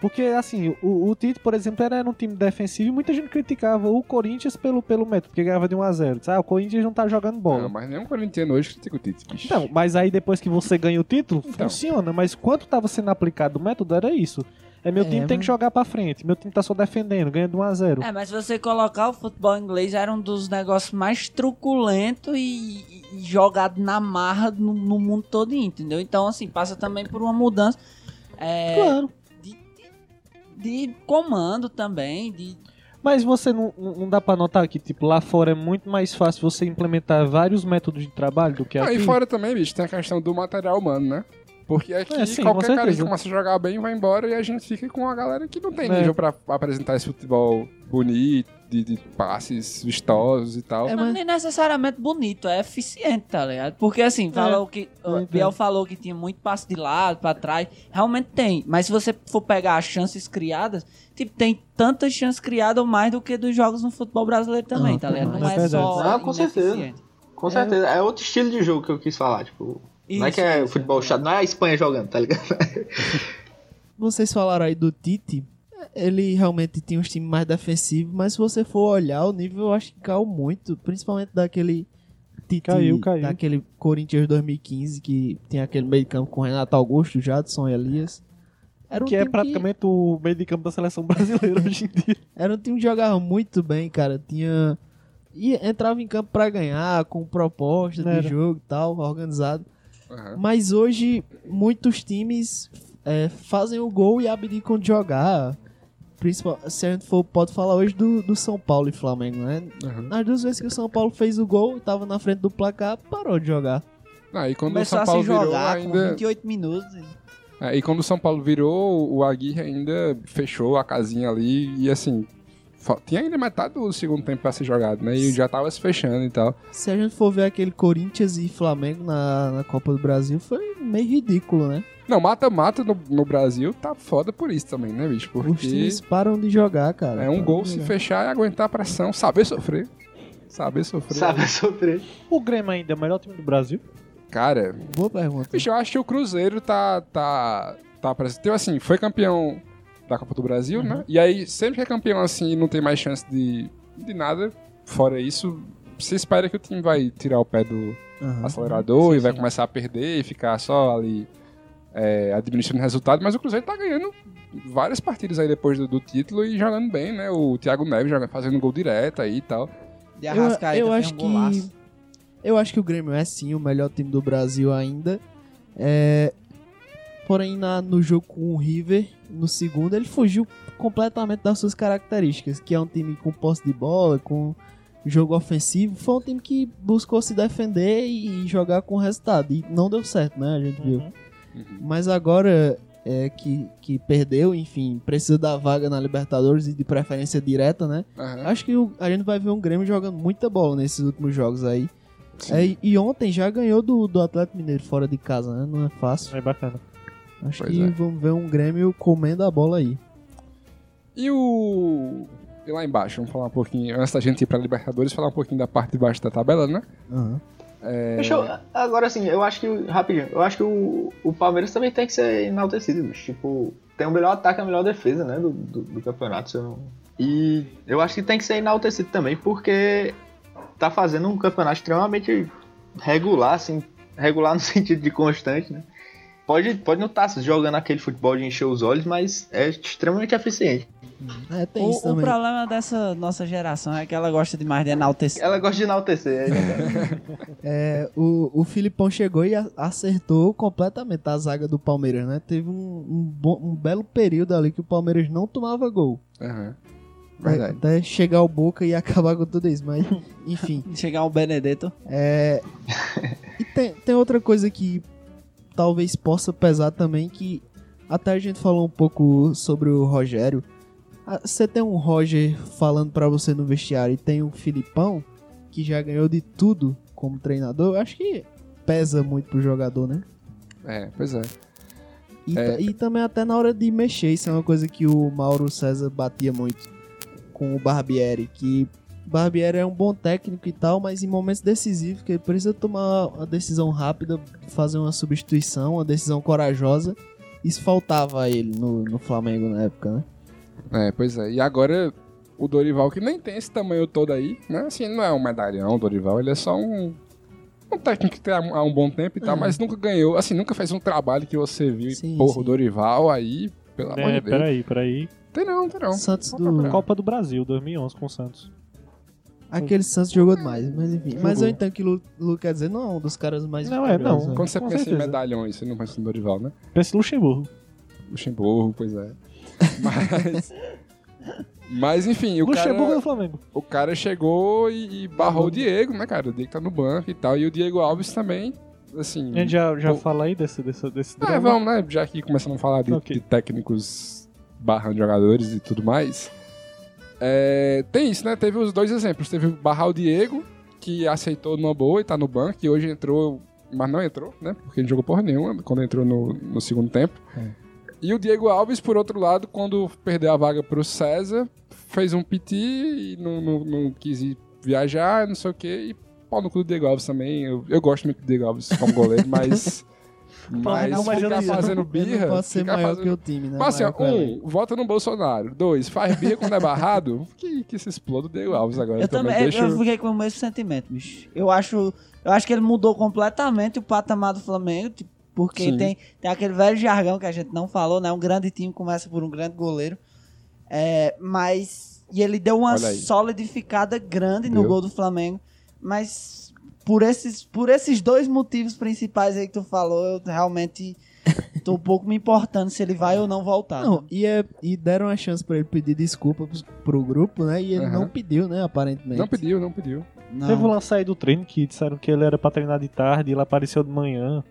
Porque, assim, o, o Tite, por exemplo, era um time defensivo e muita gente criticava o Corinthians pelo, pelo método, porque ganhava de 1x0. Diz, Ah, o Corinthians não tá jogando bola. Não, mas nenhum corintiano hoje critica o Tite, bicho. Então, mas aí depois que você ganha o título, Então. funciona. Mas quando tava sendo aplicado o método, era isso. É meu É, time tem que jogar pra frente, meu time tá só defendendo, ganha de 1 a 0 É, mas se você colocar o futebol inglês, era um dos negócios mais truculentos e, e jogado na marra no, no mundo todo, entendeu? Então, assim, passa também por uma mudança é, Claro. De, comando também, de... Mas você não, não dá pra notar que, tipo, lá fora é muito mais fácil você implementar vários métodos de trabalho do que Ah, aqui. e fora também, bicho, tem a questão do material humano, né? Porque aqui É, sim, qualquer cara que começa a jogar bem vai embora e a gente fica com a galera que não tem É. nível pra apresentar esse futebol bonito, de, de passes vistosos e tal. É, não mas- nem necessariamente bonito, é eficiente, tá ligado? Porque assim, falou que. O. Biel falou que tinha muito passe de lado, pra trás. Realmente tem. Mas se você for pegar as chances criadas, tipo, tem tantas chances criadas ou mais do que dos jogos no futebol brasileiro também, Ah, tá ligado? mas Não é é, só. Ah, com certeza. Com certeza. É outro estilo de jogo que eu quis falar. Tipo, não é Isso, que é isso. futebol chato, não é a Espanha jogando, tá ligado? Vocês falaram aí do Tite. Ele realmente tinha uns times mais defensivos, mas se você for olhar, o nível eu acho que caiu muito, principalmente daquele Tite, Caiu, caiu. daquele Corinthians 2015 que tem aquele meio de campo com Renato Augusto, Jadson e Elias. Era um que é time praticamente o meio de campo da seleção brasileira hoje em dia. Era um time que jogava muito bem, cara. Tinha. E entrava em campo pra ganhar, com proposta Era. de jogo e tal, organizado. Aham. Mas hoje, muitos times é, fazem o gol e abdicam de jogar. Principal, se a gente for, pode falar hoje do, do São Paulo e Flamengo, né? Aham. Nas duas vezes que o São Paulo fez o gol, tava na frente do placar, parou de jogar. Ah, e quando Começou o a São se Paulo virou jogar com ainda. 28 minutos. É, e quando o São Paulo virou, o Aguirre ainda fechou a casinha ali e assim. Tinha ainda metade do segundo tempo pra ser jogado, né? E já tava se fechando e tal. Se a gente for ver aquele Corinthians e Flamengo na, na Copa do Brasil, foi meio ridículo, né? Não, mata-mata no, no Brasil tá foda por isso também, né, bicho? Os Porque times param de jogar, cara. é um Param gol se fechar e aguentar a pressão, saber sofrer. Saber sofrer. Sabe sofrer. O Grêmio ainda é o melhor time do Brasil. Cara, Boa pergunta. bicho, eu acho que o Cruzeiro tá. tá. tá presente. Então, assim, foi campeão da Copa do Brasil, Uhum. né? E aí, sempre que é campeão assim e não tem mais chance de, de nada, fora isso, você espera que o time vai tirar o pé do Aham. acelerador Sim, e vai sim. começar a perder e ficar só ali é, administrando resultado, mas o Cruzeiro tá ganhando várias partidas aí depois do, do título e jogando bem, né? O Thiago Neves joga, fazendo gol direto aí e tal. De Eu, Arrascaeta eu acho um que. golaço. Eu acho que o Grêmio é sim o melhor time do Brasil ainda. É, porém, na- no jogo com o River, no segundo, ele fugiu completamente das suas características, que é um time com posse de bola, com jogo ofensivo. Foi um time que buscou se defender e jogar com resultado. E não deu certo, né? A gente viu. Uhum. Mas agora é, que, que perdeu, enfim, precisa da vaga na Libertadores e de preferência direta, né? Aham. Acho que o- a gente vai ver um Grêmio jogando muita bola nesses últimos jogos aí. É, e- e ontem já ganhou do, do Atlético Mineiro fora de casa, né? Não é fácil. É bacana. Acho Pois que é. vamos ver um Grêmio comendo a bola aí. E o. E lá embaixo, vamos falar um pouquinho, antes da gente ir pra Libertadores, falar um pouquinho da parte de baixo da tabela, né? Deixa eu, agora assim, eu acho que. Rapidinho, eu acho que o, o Palmeiras também tem que ser enaltecido, bicho. Tipo, tem o melhor ataque e a melhor defesa, né? Do, do, do campeonato. se eu não- E eu acho que tem que ser enaltecido também, porque tá fazendo um campeonato extremamente regular, assim. Regular no sentido de constante, né? Pode, pode não estar jogando aquele futebol de encher os olhos, mas é extremamente eficiente. É, tem O, isso o problema dessa nossa geração é que ela gosta demais de enaltecer. Ela gosta de enaltecer, é verdade. É, o, o Filipão chegou e acertou completamente a zaga do Palmeiras, né? Teve um, um, bom- um belo período ali que o Palmeiras não tomava gol. Até- Verdade. Até chegar o Boca e acabar com tudo isso, mas enfim. Chegar o Benedetto. É... E tem, tem outra coisa que talvez possa pesar também, que até a gente falou um pouco sobre o Rogério. Ah, Você tem um Roger falando pra você no vestiário e tem um Filipão que já ganhou de tudo como treinador, eu acho que pesa muito pro jogador, né? É, pois é. E, É. e também até na hora de mexer, isso é uma coisa que o Mauro César batia muito com o Barbieri, que Barbieri é um bom técnico e tal, mas em momentos decisivos que ele precisa tomar uma decisão rápida, fazer uma substituição, uma decisão corajosa, isso faltava a ele no, no Flamengo na época, né? É, pois é. E agora o Dorival, que nem tem esse tamanho todo aí, né? Assim, ele não é um medalhão, o Dorival, ele é só um. Um técnico que tem há um bom tempo e tal, Uhum. mas nunca ganhou, assim, nunca fez um trabalho que você viu e, Sim, porra, sim. o Dorival aí, pelo amor É, de Deus. peraí, peraí. Tem não, tem não. Santos do. Copa do Brasil, 2011 com o Santos. Aquele Santos jogou demais, mas enfim. Mas Jogou. eu entendo que o Lu, Lu quer dizer, não é um dos caras mais. Não, é, não. né? Quando você Com pensa em certeza. medalhões, você não pensa no Dorival, né? Pense em Luxemburgo. Luxemburgo, pois é. Mas. Mas enfim, o Luxemburgo cara, do Flamengo. o cara chegou e, e barrou o Diego, né, cara? O Diego tá no banco e tal. E o Diego Alves também, assim. A gente já, já Pô. fala aí desse, desse, desse É, drama. vamos, né? Já que começamos a falar de, Ok. de técnicos barrando jogadores e tudo mais. É, tem isso, né? Teve os dois exemplos. Teve o barrar o Diego, que aceitou numa boa e tá no banco, e hoje entrou, mas não entrou, né? Porque não jogou porra nenhuma quando entrou no, no segundo tempo. E o Diego Alves, por outro lado, quando perdeu a vaga pro César, fez um piti e não, não, não quis ir viajar, não sei o quê, e pau no cu do Diego Alves também. Eu, eu gosto muito do Diego Alves como goleiro, mas Mas não, ficar fazendo birra. pode ser maior fazendo... que o time, né? Mas assim, ó, um, vota no Bolsonaro. Dois, faz birra quando é barrado. que, que se exploda o Diego Alves agora. Eu também, eu- Deixa eu fiquei com o mesmo sentimento, bicho. Eu acho, eu acho que ele mudou completamente o patamar do Flamengo, tipo, porque Sim. tem, tem aquele velho jargão que a gente não falou, né? Um grande time começa por um grande goleiro. É, mas. E ele deu uma solidificada grande no Deu. gol do Flamengo. Mas por esses, por esses dois motivos principais aí que tu falou, eu realmente tô um pouco me importando se ele vai ou não voltar. Não, e, é- e deram a chance pra ele pedir desculpa pros- pro grupo, né? E ele Aham. não pediu, né? Aparentemente. Não pediu, não pediu. Não. Teve o lance aí do treino que disseram que ele era pra treinar de tarde e ele apareceu de manhã.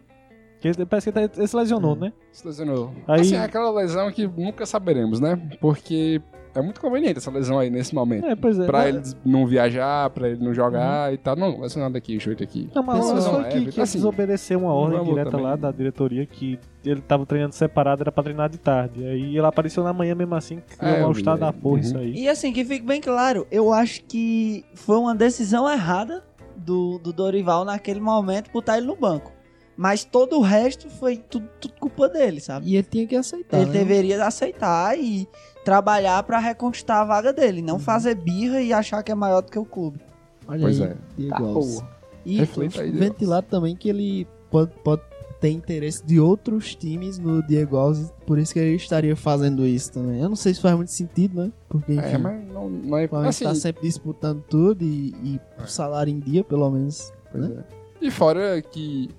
Que parece que ele ele se lesionou, né? Se lesionou. Aí- Assim, é aquela lesão que nunca saberemos, né? Porque é muito conveniente essa lesão aí nesse momento. É, pois é. Pra mas- ele não viajar, pra ele não jogar e tal. Não, lesionado aqui, joelho aqui. Não, mas uma foi leve, que, que assim, desobedeceu uma ordem direta também. lá da diretoria que ele tava treinando separado, era pra treinar de tarde. Aí ele apareceu na manhã mesmo assim, que criou É, um mal-estar da é. porra Uhum. isso aí. E assim, que fique bem claro, eu acho que foi uma decisão errada do, do Dorival naquele momento botar ele no banco. Mas todo o resto foi tudo, tudo culpa dele, sabe? E ele tinha que aceitar. ele né? deveria aceitar e trabalhar pra reconquistar a vaga dele, Uhum. não fazer birra e achar que é maior do que o clube. Olha Pois aí, é. Diego Tá, Alves. E Reflita aí, ventilar também que ele pode, pode ter interesse de outros times no Diego Alves, por isso que ele estaria fazendo isso também. Eu não sei se faz muito sentido, né? Porque, enfim, É, mas não, não é. Assim, tá sempre disputando tudo e, e o salário em dia, pelo menos. pois né? é. E fora que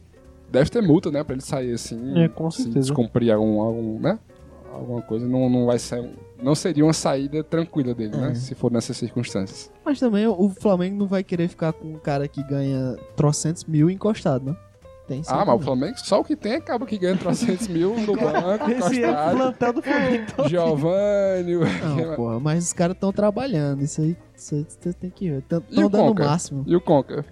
deve ter multa, né? Pra ele sair assim. É, com se certeza. descumprir algum, algum, né? Alguma coisa. Não, não vai ser. um- Não seria uma saída tranquila dele, né? É. Se for nessas circunstâncias. Mas também o Flamengo não vai querer ficar com um cara que ganha trocentos mil encostado, né? Tem isso Ah, aí mas o. Flamengo, só o que tem acaba que ganha 300 mil no banco, Esse é o plantel do Flamengo. Giovanni. Não, porra, mas os caras estão trabalhando, isso aí você você tem que ver. Estão dando o máximo. E o Conca?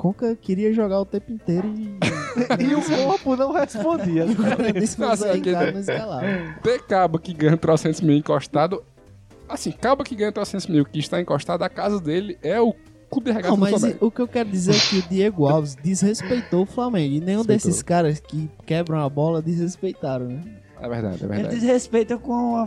Conca queria jogar o tempo inteiro e. E o corpo não respondia. o cara disse não não escalava. Ter cabo que ganha 300 mil encostado. Assim, cabo que ganha 300 mil que está encostado, a casa dele é o clube de Não, do mas o que eu quero dizer é que o Diego Alves desrespeitou o Flamengo. E nenhum Respeitou. desses caras que quebram a bola desrespeitaram, né? É verdade, é Ele verdade. desrespeita com a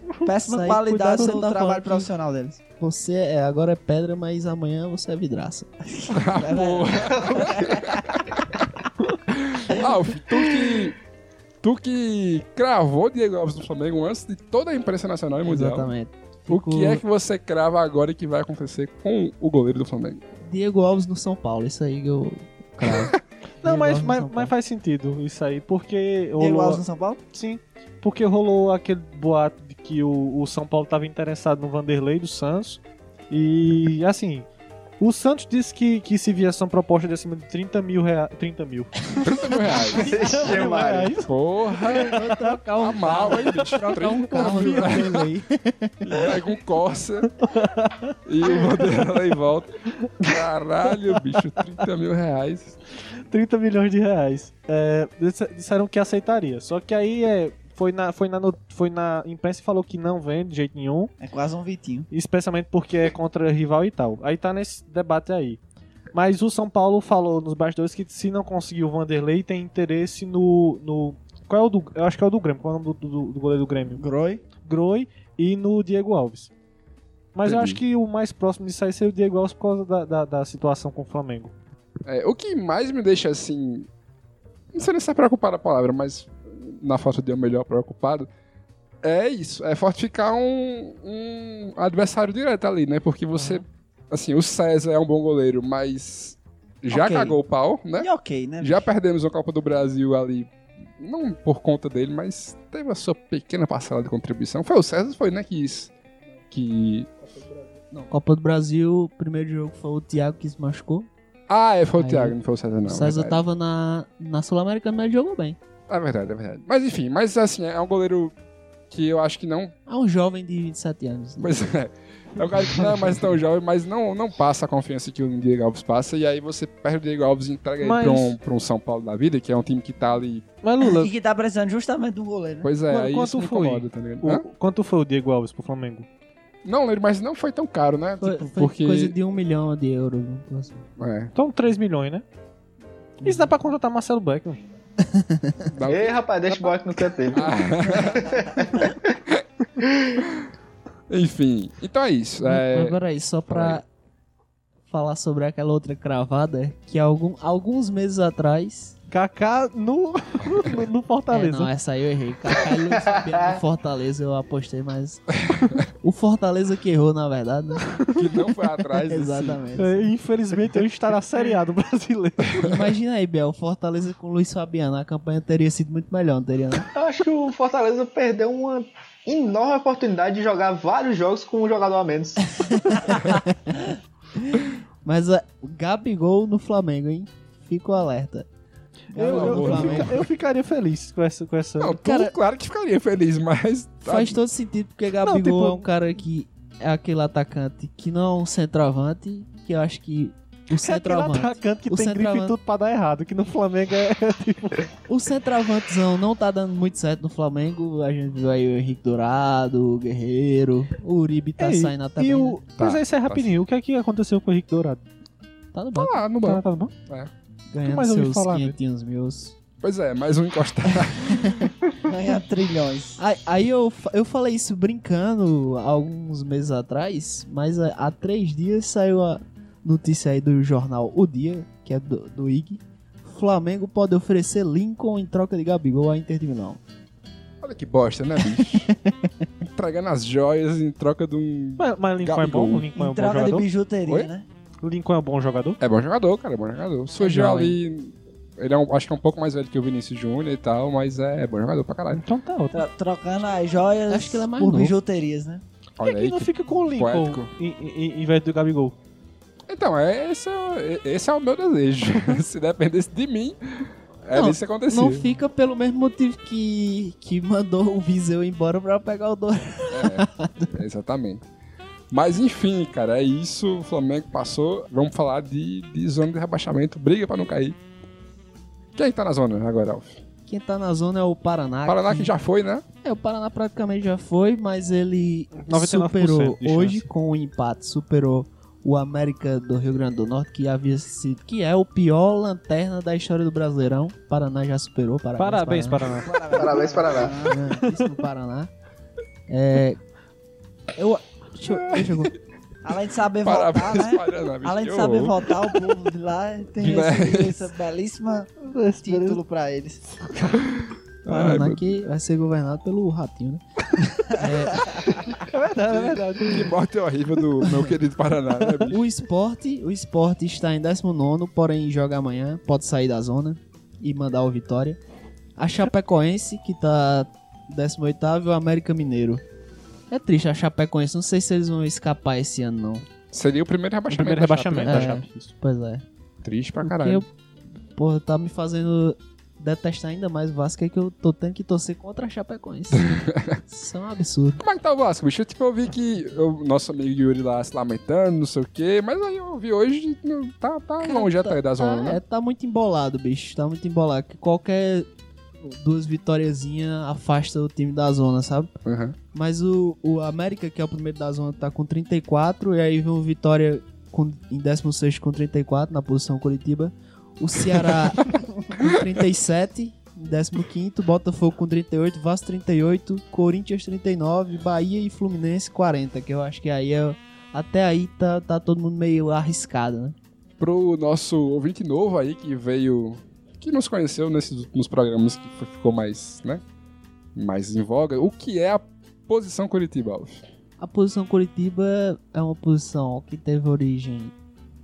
péssima qualidade do trabalho profissional deles. Você é, agora é pedra, mas amanhã você é vidraça. Alf, tu que. Tu que cravou Diego Alves no Flamengo antes de toda a imprensa nacional e mundial. Exatamente. O Fico- que é que você crava agora que vai acontecer com o goleiro do Flamengo? Diego Alves no São Paulo, isso aí que eu cravo. Não, Diego mas, mas, mas faz sentido isso aí, porque Diego rolou, Alves no São Paulo? sim, porque rolou aquele boato que o, o São Paulo estava interessado no Vanderlei do Santos e assim, o Santos disse que, que se viesse uma proposta de acima de 30 mil reais, 30 mil, 30 mil reais. 30 mil reais, Porra! Vou trocar um Tá mal, hein, bicho? trocar um 30 carro aí. Pega um Corsa e o Vanderlei volta. Caralho, bicho, 30 mil reais. 30 milhões de reais. É, disse- disseram que aceitaria, só que aí é, foi, na, foi, na, foi na imprensa e falou que não vende de jeito nenhum, É quase um Vitinho. especialmente porque é contra rival e tal. Aí tá nesse debate aí. Mas o São Paulo falou nos bastidores que se não conseguir o Vanderlei, tem interesse no. no qual é o do. Eu acho que é o do Grêmio. Qual é o nome do, do, do goleiro do Grêmio? Groi. Groi e no Diego Alves. Mas eu Entendi. acho que o mais próximo disso aí seria o Diego Alves por causa da, da, da situação com o Flamengo. É, o que mais me deixa assim. Não sei nem se é preocupado a palavra, mas na falta de um melhor preocupado. É isso, é fortificar um, um adversário direto ali, né? Porque você. Assim, o César é um bom goleiro, mas já Ok. cagou o pau, né? E ok, né? Já perdemos a Copa do Brasil ali, não por conta dele, mas teve a sua pequena parcela de contribuição. Foi o César, foi, né, que isso. Que. Não, Copa do Brasil, o primeiro jogo foi o Thiago que se machucou. Ah, é, foi o Aí, Thiago, não foi o César, não. o César verdade. tava na, na Sul-Americana, mas ele jogou bem. É verdade, é verdade. Mas enfim, mas assim, é um goleiro que eu acho que não. É um jovem de 27 anos. né? Pois é. É um cara que não é mais tão jovem, mas não, não passa a confiança que o Diego Alves passa. E aí você perde o Diego Alves e entrega Mas- ele pra um, pra um São Paulo da vida, que é um time que tá ali. Mas Lula, E que tá precisando justamente do goleiro. né? Pois é, Quanto- aí quanto isso me foi? incomoda, tá ligado? o- quanto foi o Diego Alves pro Flamengo? Não lembro, mas não foi tão caro, né? Foi, Tipo, foi porque. coisa de um milhão de euros. assim. É. Então 3 milhões, né? Isso dá pra contratar Marcelo Beckman. Dá Ei, rapaz, deixa o bote no canto dele. Enfim, então é isso. É... peraí, só fala pra falar sobre aquela outra cravada, que algum, alguns meses atrás. Kaká no, no, no É, Fortaleza. não, essa aí eu errei. Kaká e Luiz Fabiano no Fortaleza eu apostei, mas. o Fortaleza que errou, na verdade, né? Que não foi atrás Exatamente. É, infelizmente, hoje está na Série A do brasileiro. Imagina aí, Biel, o Fortaleza com o Luiz Fabiano. A campanha teria sido muito melhor, não teria, não? Eu acho que o Fortaleza perdeu uma enorme oportunidade de jogar vários jogos com um jogador a menos. Mas é, o Gabigol no Flamengo, hein? Fico alerta. Eu, Gabigol eu- no eu Flamengo. fica- eu ficaria feliz com essa. Com essa... Não, tu, Cara- claro que ficaria feliz, mas. Faz todo sentido, porque Gabigol tipo- é um cara que é aquele atacante que não é um centroavante, que eu acho que o É aquele centroavante. atacante que O tem grife e tudo pra dar errado, que no Flamengo é tipo. O centroavantezão não tá dando muito certo no Flamengo. A gente viu aí o Henrique Dourado, o Guerreiro, o Uribe tá Ei, saindo até e o... né? Mas Tá, aí, isso é tá rapidinho. O que é que aconteceu com o Henrique Dourado? Tá no Tá banco, lá no Tá, banco. tá bom? ganhando mais ouvi seus falar dele? 500 mil. Pois é, mais um encostado. Ganha trilhões. Aí, aí eu, eu falei isso brincando há alguns meses atrás, mas há, há três dias saiu a notícia aí do jornal O Dia, que é do, do IG. Flamengo pode oferecer Lincoln em troca de Gabigol à Inter de Milão. Olha que bosta, né, bicho? Entregando as joias em troca de um. Mas, mas Lincoln é Gabigol. bom? Lincoln é um Em bom troca de bijuteria, Oi? né? Lincoln é um bom jogador? É bom jogador, cara, é bom jogador. Surgiu jovem. ali. Ele é um, acho que é um pouco mais velho que o Vinícius Júnior e tal, mas é, bom jogador pra caralho. Então tá. Tra- trocando as joias Acho que ele é mais por novo. bijuterias, né? Por que, Olha que aí. não que- fica com o Lincoln poético. em, em, em vez do Gabigol? Então, é, esse, é, esse é o meu desejo. Se dependesse de mim, era Não, isso que acontecia. Não fica pelo mesmo motivo que, que mandou o Viseu embora pra pegar o Dourado. É, exatamente. Mas enfim, cara, é isso. O Flamengo passou. Vamos falar de, de zona de rebaixamento, briga pra não cair. Quem tá na zona agora, Alf? Quem tá na zona é o Paraná. Paraná que já foi, né? É, o Paraná praticamente já foi, mas ele 99% superou hoje com o empate, superou o América do Rio Grande do Norte, que havia sido, que é o pior lanterna da história do Brasileirão. Paraná já superou, parabéns, Parabéns, Paraná. Parabéns, Paraná. Paraná. Isso no Paraná. É, eu, deixa, eu, deixa eu Além de saber votar, Parabéns, né? Paraná, bicho. Além de saber votar, o povo de lá tem Né? esse, essa belíssima título pra eles. Ai, Paraná meu que vai ser governado pelo Ratinho, né? É verdade, é verdade. Que morte horrível do meu querido Paraná, né, bicho? O esporte, o esporte está em 19, porém joga amanhã, pode sair da zona e mandar o Vitória. A Chapecoense, que tá 18 e o América Mineiro. É triste a Chapecoense, não sei se eles vão escapar esse ano, não. Seria o primeiro O rebaixamento. primeiro da Chape, rebaixamento né? da É. Chape. Isso. Pois é. Triste pra Porque caralho. eu, porra, tá me fazendo detestar ainda mais o Vasco, é que eu tô tendo que torcer contra a Chapecoense. Isso é um absurdo. Como é que tá o Vasco, bicho? Tipo, eu vi que o nosso amigo Yuri lá se lamentando, não sei o quê, mas aí eu vi hoje, tá, tá longe até da zona, tá, né? É, tá muito embolado, bicho. Tá muito embolado. Que qualquer duas vitóriazinhas afasta o time da zona, sabe? Uhum. Mas o, o América, que é o primeiro da zona, tá com 34. E aí vem o Vitória com, em 16 com 34, na posição Curitiba. O Ceará com 37, em 15. Botafogo com 38, Vasco 38, Corinthians 39, Bahia e Fluminense 40. Que eu acho que aí é. Até aí tá, tá todo mundo meio arriscado, né? Pro nosso ouvinte novo aí que veio, que nos conheceu nesses últimos programas que ficou mais, né? Mais em voga, o que é a posição Curitiba, Alf? A posição Curitiba é uma posição que teve origem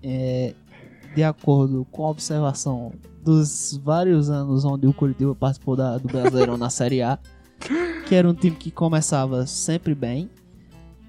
é, de acordo com a observação dos vários anos onde o Curitiba participou da- do Brasileirão na Série A, que era um time que começava sempre bem,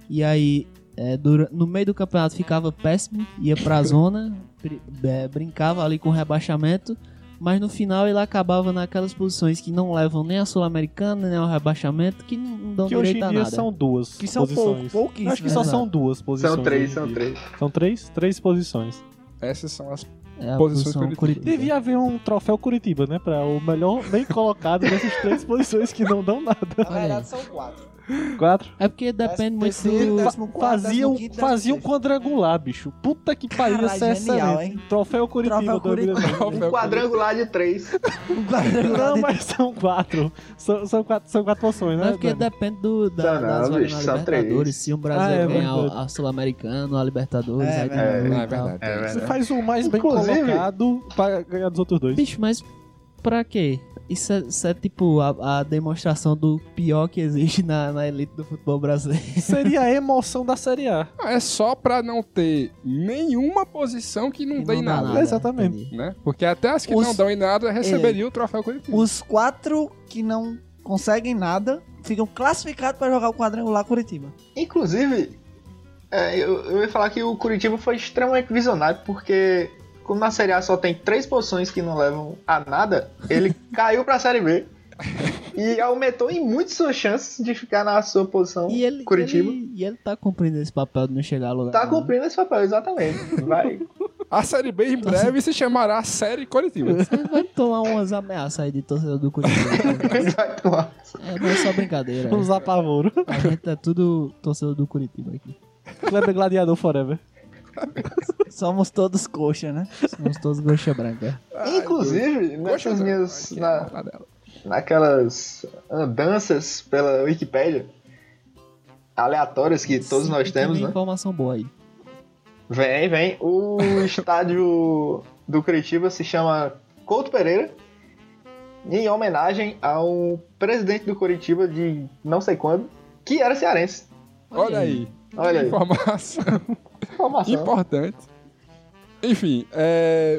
e aí é, no meio do campeonato ficava péssimo, ia pra zona, bri- é, brincava ali com rebaixamento, mas no final ele acabava naquelas posições que não levam nem a Sul-Americana, nem ao rebaixamento, que não, não dão Que hoje direito a em dia nada. são duas Que são pou, posições. pouquíssimas. Acho que só são duas posições. São três, hoje são três. São três? Três posições. Essas são as É Posições posição Curitiba. Curitiba. Devia haver um troféu Curitiba, né? Pra o melhor bem colocado nessas três posições que não dão nada. Na verdade, são quatro. Quatro. É porque depende muito do... décimo quarto, Fazia, um- décimo quinto, fazia um décimo quadrangular, bicho. Puta que pariu, isso é genial, excelente. hein? Troféu Curitiba. Troféu do Curitiba. Um quadrangular de três. sexto. Um quadrangular Não, de- mas são quatro. São, são quatro, são quatro poções, Não, né? é porque Dani? depende do, da, Não, não, das vagas bicho, são Libertadores. três. Se um Brasil Ah, é ganhar verdade. a Sul-Americana, a Libertadores, É, aí tem é, um é verdade. É Você verdade. faz o mais bem Inclusive- colocado pra ganhar dos outros dois. Bicho, mas pra quê? Isso é, isso é tipo a, a demonstração do pior que existe na, na elite do futebol brasileiro. Seria a emoção da Série A. Ah, É só pra não ter nenhuma posição que não Que dê em dá nada. Exatamente. entendi. Né? Porque até as que Os- não dão em nada receberiam o troféu Curitiba. Os quatro que não conseguem nada ficam classificados pra jogar o quadrangular Curitiba. Inclusive, é, eu, eu ia falar que o Curitiba foi extremamente visionário, porque como na Série A só tem três posições que não levam a nada, ele caiu pra Série B e aumentou em muito suas chances de ficar na sua posição E ele, Curitiba. ele- e ele tá cumprindo esse papel de não chegar a lugar. Tá nenhum. cumprindo esse papel, exatamente. Vai. A Série B em breve se chamará Série Curitiba. Você vai tomar umas ameaças aí de torcedor do Curitiba. Vai tomar. é, não é só brincadeira. Uns apavoros. A gente é tudo torcedor do Curitiba aqui. Kleber Gladiador Forever. Somos todos coxa, né? Somos todos goxa branca. Inclusive, Poxa, nessas minhas. aqui, na- naquelas andanças pela Wikipédia aleatórias que todos Sim, nós tem temos, né? informação boa aí. Vem, vem. O estádio do Curitiba se chama Couto Pereira, em homenagem ao presidente do Curitiba de não sei quando, que era cearense. Olha aí. Olha aí, Informação informação. importante. Enfim, é.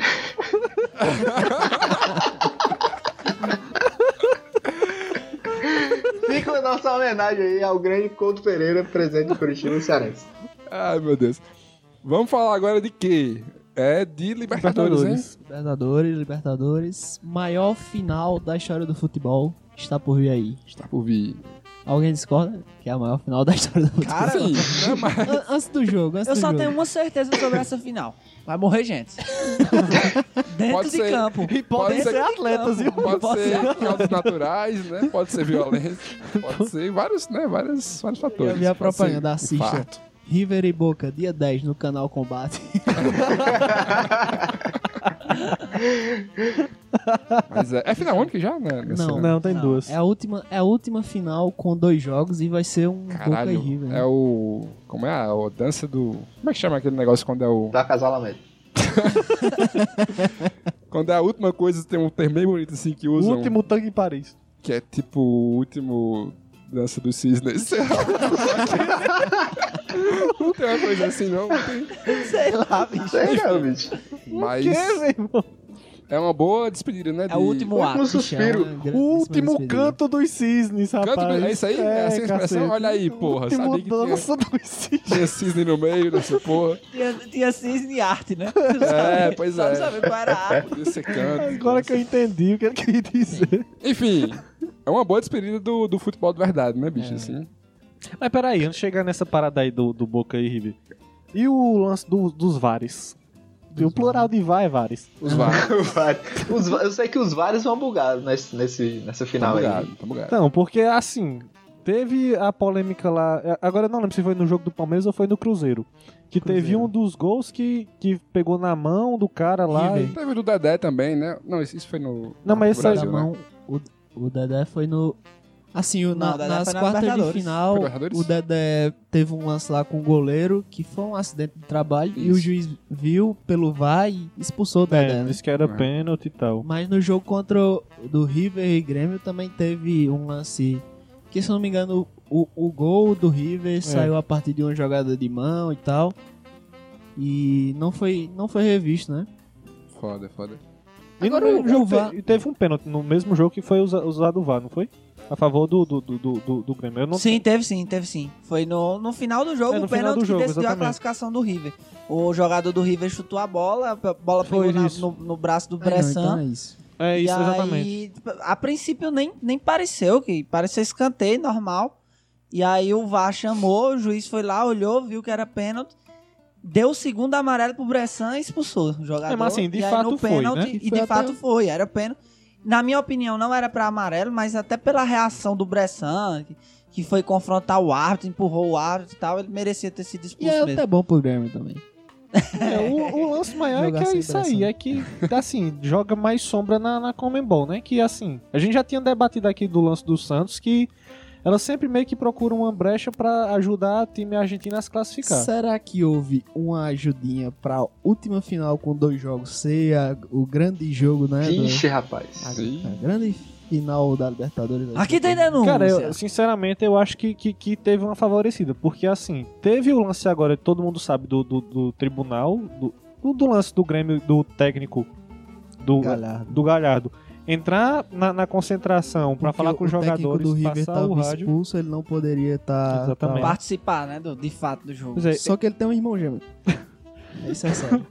Fica a nossa homenagem aí ao grande Couto Pereira, presidente do Curitiba cearense. Ai, meu Deus. Vamos falar agora de quê? É de Libertadores, hein? Libertadores, Libertadores. Maior final da história do futebol está por vir aí. Está por vir. Alguém discorda que é a maior final da história do futebol? Cara, Sim, né. An- Antes do jogo, antes eu do só jogo. tenho uma certeza sobre essa final. Vai morrer gente. Dentro Pode de ser- campo. E Pode podem ser- ser atletas, viu? Pode, Pode ser ser. causas naturais, né? Pode ser violência. Pode ser vários, né? Vários, vários fatores. Eu vi a Pode ser propaganda, assista. infarto. River e Boca, dia 10, no canal Combate. Mas é, é final única já, né? Não. Não, tem Não, duas. É a última, é a última final com dois jogos e vai ser um Boca Caralho, River. né? é o... Como é a, a dança do... Como é que chama aquele negócio quando é o... Do acasalamento. Quando é a última coisa, tem um termo bem bonito assim que O usam. último tanque em Paris. Que é tipo o último dança dos cisnes. Não tem uma coisa assim, não. não tem. Sei lá, bicho. Sei não, bicho. Mas Que, meu irmão? é uma boa despedida, né? É o último Último ato. suspiro. O último canto dos cisnes, rapaz. Canto do- é isso aí? É essa expressão? cacete. Olha aí, porra, Último sabia que tinha- dança dos cisnes. Tinha cisne no meio dessa porra. Tinha, tinha cisne e arte, né? É, pois Só é. não sabia qual era a arte. Podia ser canto. Agora que eu entendi o que ele queria dizer. Enfim, é uma boa despedida do, do futebol de verdade, né, bicho? Assim. Mas peraí, antes de chegar nessa parada aí do, do Boca e River. E o lance do- dos vares? O plural de VAR é vares. Os vários. Os va- eu sei que os vários vão bugados nesse, nesse, nessa Tá final aí. bugado, tá bugado. Não, porque assim, teve a polêmica lá. é, Agora eu não lembro se foi no jogo do Palmeiras ou foi no Cruzeiro. Que teve Cruzeiro. um dos gols que, que pegou na mão do cara lá. E- Teve o do Dedé também, né? Não, isso foi no. Não, mas no esse aí- Brasil, né? mão, o, o Dedé foi no. Assim, o- na- Não, o nas na quartas de final, o Dedé teve um lance lá com o goleiro que foi um acidente de trabalho e o Isso. juiz viu pelo VAR e expulsou o Dedé. É, né? disse que era É. pênalti e tal. Mas no jogo contra o do River e Grêmio também teve um lance que, se eu não me engano, o, o gol do River saiu a partir de uma jogada de mão e tal. E não foi, não foi revisto, né? Foda, foda. E Agora no o VAR- te- e teve um pênalti no mesmo jogo que foi usa- usado o VAR, não foi? A favor do, do, do, do, do- do Grêmio. Eu não Sim, teve sim, teve sim. Foi no, no final do jogo, É, o pênalti do jogo, que decidiu exatamente. a classificação do River. O jogador do River chutou a bola, a bola Foi pegou na- no, no braço do não, Bressan. então é isso. É isso, e aí, exatamente. a princípio nem, nem pareceu, que pareceu escanteio normal. E aí o VAR chamou, o juiz foi lá, olhou, viu que era pênalti. Deu o segundo amarelo pro Bressan e expulsou o jogador. É, mas assim, de e aí fato no foi, pênalti, né? E E foi de fato o- foi, era pênalti. Na minha opinião, não era pra amarelo, mas até pela reação do Bressan, que que foi confrontar o árbitro, empurrou o árbitro e tal, ele merecia ter sido E expulso é mesmo. até bom pro Grêmio também. É, o, o lance maior é que é isso aí, é que, assim, joga mais sombra na, na Comembol, né? Que, assim, a gente já tinha debatido aqui do lance do Santos, que ela sempre meio que procura uma brecha pra ajudar a time argentino a se classificar. Será que houve uma ajudinha pra última final com dois jogos ser a- o grande jogo, né? do- Vixe, rapaz. a, a grande final da Libertadores. Aqui tem denúncia. Cara, eu, sinceramente, eu acho que, que, que teve uma favorecida. Porque, assim, teve o lance agora, todo mundo sabe, do, do, do tribunal, do, do, do lance do Grêmio, do técnico, do Galhardo. do Galhardo. Entrar na, na concentração pra Porque falar com os jogadores, do River passar o rádio. expulso, ele não poderia estar. Exatamente. Participar, né, do, de fato do jogo. É, Só que ele tem um irmão gêmeo. Isso é sério.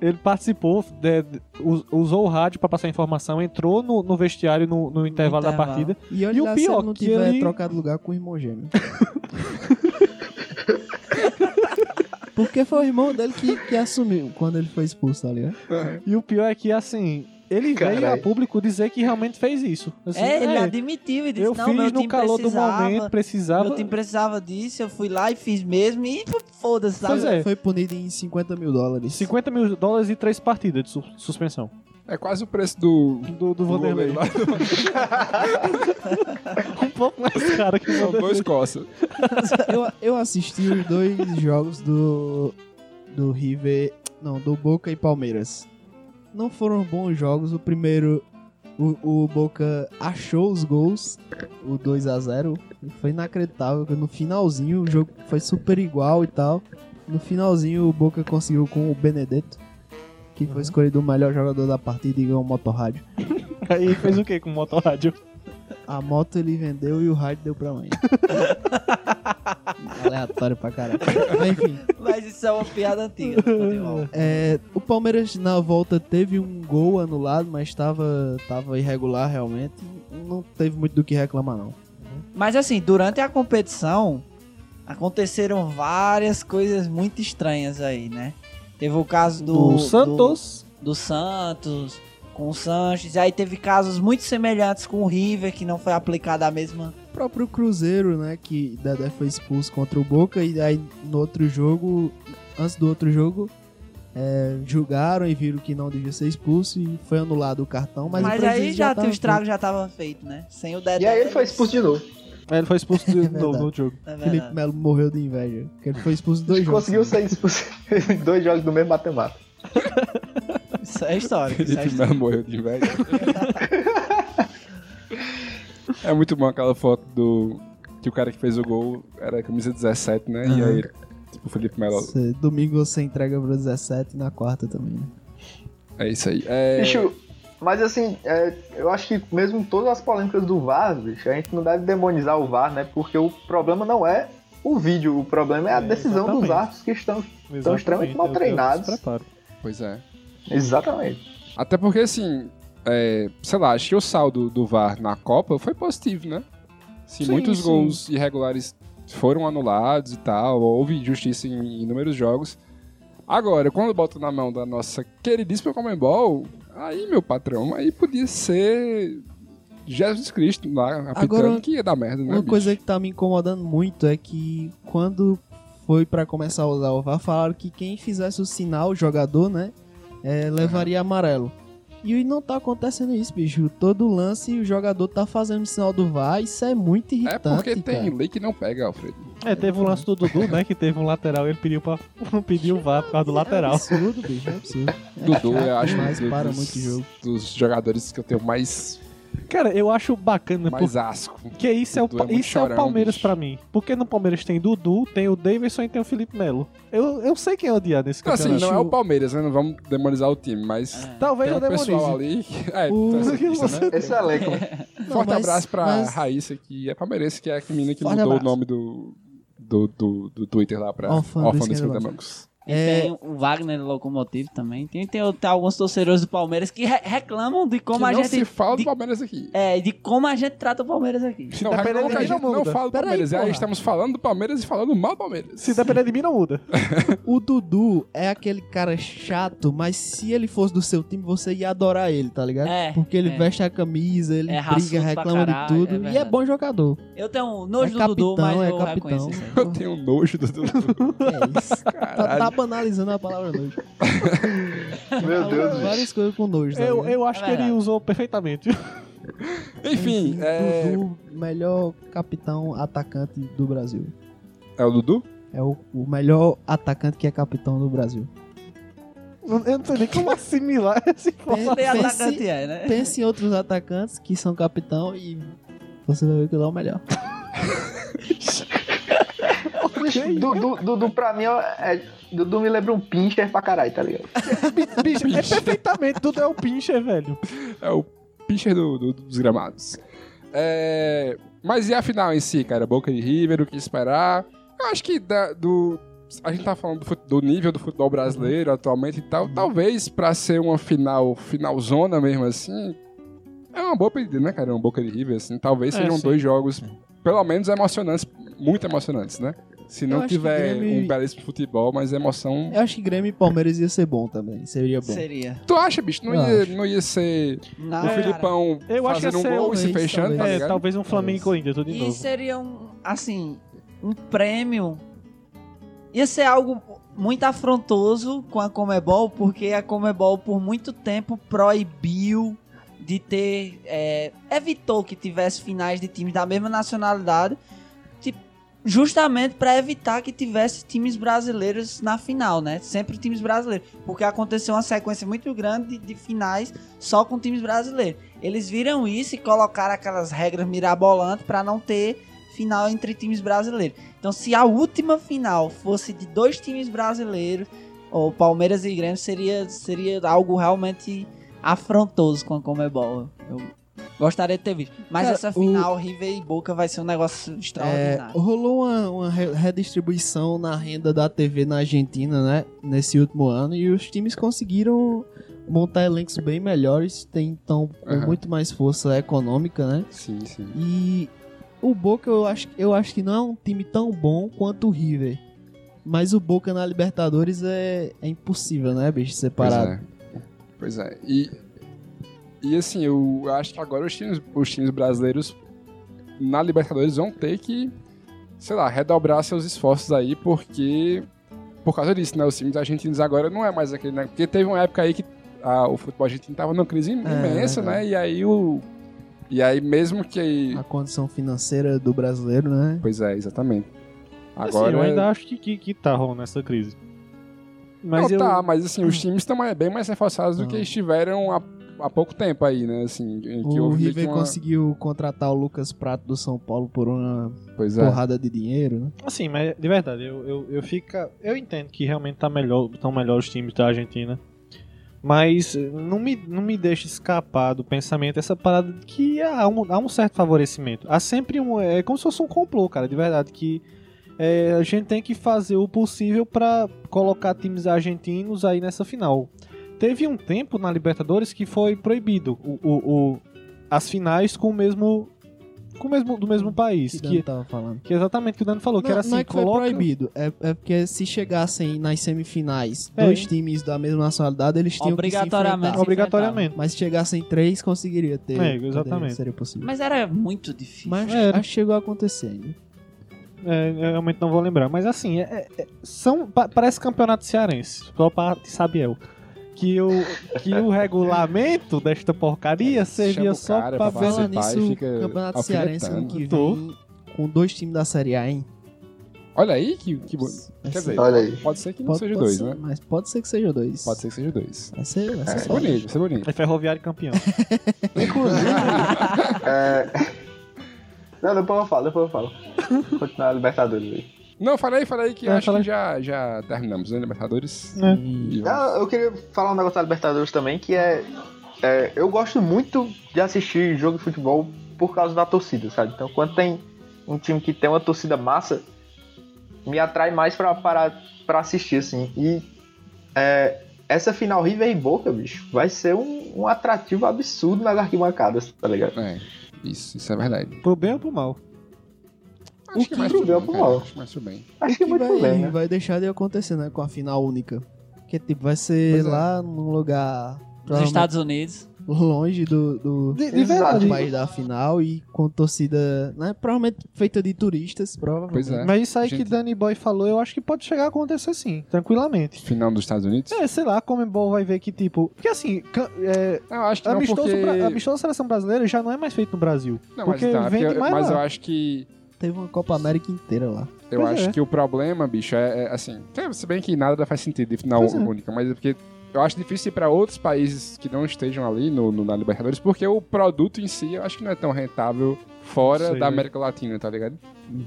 ele participou, de- de- us- usou o rádio pra passar informação, entrou no, no vestiário no, no intervalo da intervalo. partida. E olha E o pior, se ele não que tiver ele- trocado lugar com o irmão gêmeo. Porque foi o irmão dele que, que assumiu quando ele foi expulso, tá ligado? E o pior é que, assim, ele veio a público dizer que realmente fez isso. Assim, É, ele é, admitiu e disse, eu não, fiz meu no time calor do momento, precisava. meu time precisava disso, eu fui lá e fiz mesmo e foda-se, sabe? Pois é. Foi punido em 50 mil dólares. 50 mil dólares e três partidas de su- suspensão. É quase o preço do. Do, do Vanderlei. um pouco mais caro que o São dois coças. Eu, eu assisti os dois jogos do, do River, não, do Boca e Palmeiras. Não foram bons jogos. O primeiro, o, o Boca achou os gols, o 2 a 0 e Foi inacreditável. No finalzinho o jogo foi super igual e tal. No finalzinho o Boca conseguiu com o Benedetto, que foi escolhido o melhor jogador da partida e ganhou um motorrádio. Aí fez o que com o motorrádio? A moto ele vendeu e o rádio deu pra mãe. Aleatório pra caralho. Mas enfim. Mas isso é uma piada antiga do futebol. É, o Palmeiras na volta teve um gol anulado, mas estava tava irregular realmente. Não teve muito do que reclamar, não. Mas assim, durante a competição, aconteceram várias coisas muito estranhas aí, né? Teve o caso do, Do Santos. do, do Santos com o Sanches, e aí teve casos muito semelhantes com o River, que não foi aplicada a mesma. O próprio Cruzeiro, né, que Dedé foi expulso contra o Boca, e aí no outro jogo, antes do outro jogo, é, julgaram e viram que não devia ser expulso e foi anulado o cartão. Mas, Mas, aí já, tava o estrago já estava feito, né? Sem o Dedé. E aí ele foi expulso de novo. Aí ele foi expulso de É novo no jogo. É feito. Felipe. Melo morreu de inveja, porque ele foi expulso em dois jogos. Conseguiu ser expulso em dois jogos do mesmo matemático. Isso é histórico. Isso é Felipe. Melo morreu de inveja. é muito bom aquela foto do. Que o cara que fez o gol era a camisa 17, né? E aí, tipo, o Felipe Melo. Domingo você entrega pro 17 e na quarta também, né? É isso aí. É... Bicho, mas assim, é, eu acho que mesmo todas as polêmicas do VAR, bicho, a gente não deve demonizar o VAR, né? Porque o problema não é o vídeo, o problema é a É, decisão dos árbitros que estão. Exatamente, extremamente mal é eu treinados. Pois é. Exatamente. Até porque, assim, é, sei lá, acho que o saldo do VAR na Copa foi positivo, né? Sim, Sim, muitos sim. gols irregulares foram anulados e tal, houve justiça em inúmeros jogos. Agora, quando bota na mão da nossa queridíssima Comembol, aí, meu patrão, aí podia ser Jesus Cristo lá, apitando, que ia dar merda, né, Uma bicho? coisa que tá me incomodando muito é que quando foi pra começar a usar o VAR, falaram que quem fizesse o sinal, o jogador, né, é, levaria amarelo. E não tá acontecendo isso, bicho. Todo lance o jogador tá fazendo o sinal do VAR, isso é muito É irritante, porque tem cara. lei que não pega, Alfredo. É, teve um lance do Dudu, né? Que teve um lateral, ele pediu pra pediu o VAR por causa do É lateral. absurdo, bicho, é absurdo. É Dudu, chato eu acho demais, do- para dos, muito jogo. dos jogadores que eu tenho mais, Cara, eu acho bacana mais asco. porque isso é o, é isso é o chorão, Palmeiras bicho. pra mim. Porque no Palmeiras tem Dudu, tem o Davidson e tem o Felipe Melo. Eu, eu sei quem é odiar nesse Então, assim, não é o Palmeiras, né? Não vamos demonizar o time, mas Talvez tem eu um pessoal demonize. ali. É, O- é santista, né? Esse elenco. Não, Forte mas- abraço pra mas- Raíssa, que é palmeirense, que é a menina que Forte mudou abraço. o nome do, do, do, do Twitter lá pra Órfã do Órfã E É. tem o Wagner Locomotivo também. Tem, tem, tem alguns torcedores do Palmeiras que re- reclamam de como que a não gente. se fala de, do Palmeiras aqui. É, de como a gente trata o Palmeiras aqui. Não, depender reclama de mim, gente não não muda. fala do Pera aí, Palmeiras. Aí porra. estamos falando do Palmeiras e falando mal do Palmeiras. Se depender de mim, não muda. O Dudu é aquele cara chato, mas se ele fosse do seu time, você ia adorar ele, tá ligado? É, Porque ele é. veste a camisa, ele É briga, reclama caralho, de tudo. é e é bom jogador. Eu tenho nojo É do Dudu, capitão, mas é eu capitão. reconheço isso aí. Eu tenho nojo do Dudu. É isso. tá, Caralho. tá banalizando a palavra nojo. Meu Deus. Várias coisas com nojo. Tá Eu, eu acho É que ele usou perfeitamente. Enfim, é... Dudu, melhor capitão atacante do Brasil. é o Dudu? É o, o melhor atacante que é capitão do Brasil. Eu não sei nem como assimilar esse Pense, é, né? pense em outros atacantes que são capitão e você vai ver que ele é o melhor. Dudu, Dudu, pra mim, é, Dudu me lembra um pincher pra caralho, tá ligado? bicho. É perfeitamente, tudo é o pincher, velho. É o pitcher do- do- dos gramados. É, Mas e a final em si, cara? Boca de River, o que esperar? Eu acho que da- do... A gente tá falando do, do nível do futebol brasileiro atualmente e tal. Talvez pra ser uma final, finalzona mesmo assim, é uma boa pedida, né, cara? Uma Boca de River, assim. Talvez É, sejam sim. dois jogos, pelo menos emocionantes, muito emocionantes, né? Se não tiver Grêmio- um belíssimo futebol, mas emoção... Eu acho que Grêmio e Palmeiras ia ser bom também. Seria bom. Seria. Tu acha, bicho? Não Eu ia, acho. não ia ser Não, o. Filipão Eu acho que fazendo um gol e se talvez, fechando, tá talvez. É, ligado? talvez um Flamengo e Corinthians, tudo de E novo. seria um, assim, um prêmio. Ia ser algo muito afrontoso com a Comebol, porque a Comebol por muito tempo proibiu de ter. é, evitou que tivesse finais de times da mesma nacionalidade, tipo, justamente para evitar que tivesse times brasileiros na final, né? Sempre times brasileiros. Porque aconteceu uma sequência muito grande de, de finais só com times brasileiros. Eles viram isso e colocaram aquelas regras mirabolantes para não ter final entre times brasileiros. Então, se a última final fosse de dois times brasileiros, ou Palmeiras e Grêmio, seria, seria algo realmente afrontoso com a Comebol. Eu gostaria de ter visto. Mas Cara, essa o- final, River e Boca, vai ser um negócio É, extraordinário. rolou uma, uma re- redistribuição na renda da TV na Argentina, né? Nesse último ano. E os times conseguiram montar elencos bem melhores. Tem, então, com Aham. muito mais força econômica, né? Sim, sim. E o Boca eu acho, eu acho que não é um time tão bom quanto o River. Mas o Boca na Libertadores é, é impossível, né, bicho? Pois Separado. É. Pois é. E, e assim, eu acho que agora os times, os times brasileiros na Libertadores vão ter que, sei lá, redobrar seus esforços aí, porque. Por causa disso, né? Os times argentinos agora não é mais aquele, né? Porque teve uma época aí que a- o futebol argentino tava numa crise imensa, verdade. né? E aí o. E aí mesmo que. A condição financeira do brasileiro, né? Pois é, exatamente. Assim, Agora. eu ainda acho que, que, que tá rolando essa crise. Mas não, eu... tá, mas assim, os times estão bem mais reforçados do que estiveram há, há pouco tempo aí, né? Assim, em que O River que uma... conseguiu contratar o Lucas Prato do São Paulo por uma Pois é. porrada de dinheiro, né? Assim, mas de verdade, eu, eu, eu fico. Eu entendo que realmente tá melhor, estão melhor os times da Argentina. Mas não me, não me deixa escapar do pensamento essa parada de que há um, há um certo favorecimento. Há sempre um. É como se fosse um complô, cara, de verdade. Que é, a gente tem que fazer o possível pra colocar times argentinos aí nessa final. Teve um tempo na Libertadores que foi proibido o, o, o- as finais com o mesmo. Com o mesmo, do mesmo país. Que Que, tava falando. que é exatamente o que o Dano falou, que não, era assim, não é que coloca... foi proibido, é, é porque se chegassem nas semifinais É. dois times da mesma nacionalidade, eles tinham que se Obrigatoriamente. Obrigatoriamente. Mas se chegassem três, conseguiria ter. É, exatamente. poderia- Seria possível. Mas era muito difícil. Mas que chegou a acontecer ainda. É, eu realmente não vou lembrar. Mas assim, é- é- são, pa- parece campeonato cearense, só para Sabiel. Que o, que o regulamento desta porcaria servia o só cara pra ver. e nisso, fica Campeonato Cearense ano que vem, com dois times da Série A, hein? Olha aí que, que bo- Vai Quer dizer, Olha aí. pode ser que não pode- seja pode dois, ser, né? Mas pode ser que seja dois. Pode ser que seja dois. Vai ser, vai ser foda. bonito, vai ser bonito. É ferroviário campeão. Inclusive. é... Não, depois eu falo, depois eu falo. Continuar a Libertadores aí. Não, falei, falei que É, acho que já, já terminamos, né? Libertadores. É. E Ah, eu queria falar um negócio da Libertadores também, que é, é, Eu gosto muito de assistir jogo de futebol por causa da torcida, sabe? Então, quando tem um time que tem uma torcida massa, me atrai mais pra, para, pra assistir, assim. E é, essa final River e Boca, bicho, vai ser um, um atrativo absurdo nas arquibancadas, tá ligado? É, isso, isso é verdade. Pro bem ou pro mal? Acho que é mais pro bem ou pro cara. mal? Acho que mais pro bem. Acho que é que muito vai, bem, né? vai deixar de acontecer, né? Com a final única. Que tipo, vai ser Pois é. lá num lugar Nos Estados Unidos. Longe do, do, De, de verdade. país da final e com torcida, né? Provavelmente feita de turistas, provavelmente. Pois é. Mas isso aí Gente. que Danny Boy falou, eu acho que pode chegar a acontecer sim, tranquilamente. Final dos Estados Unidos? É, sei lá, a Comembol vai ver que, tipo... Porque assim, é, Eu acho que não, amistoso, porque... pra- amistoso da seleção brasileira já não é mais feito no Brasil. Não, mas, porque tá, vende porque- mais mas lá. eu acho que Teve uma Copa América inteira lá. Eu Pois acho é. que o problema, bicho, é, é, assim. Se bem que nada faz sentido de final Pois é. única, mas é porque eu acho difícil ir pra outros países que não estejam ali no, no- na Libertadores, porque o produto em si eu acho que não é tão rentável fora Sei. da América Latina, tá ligado?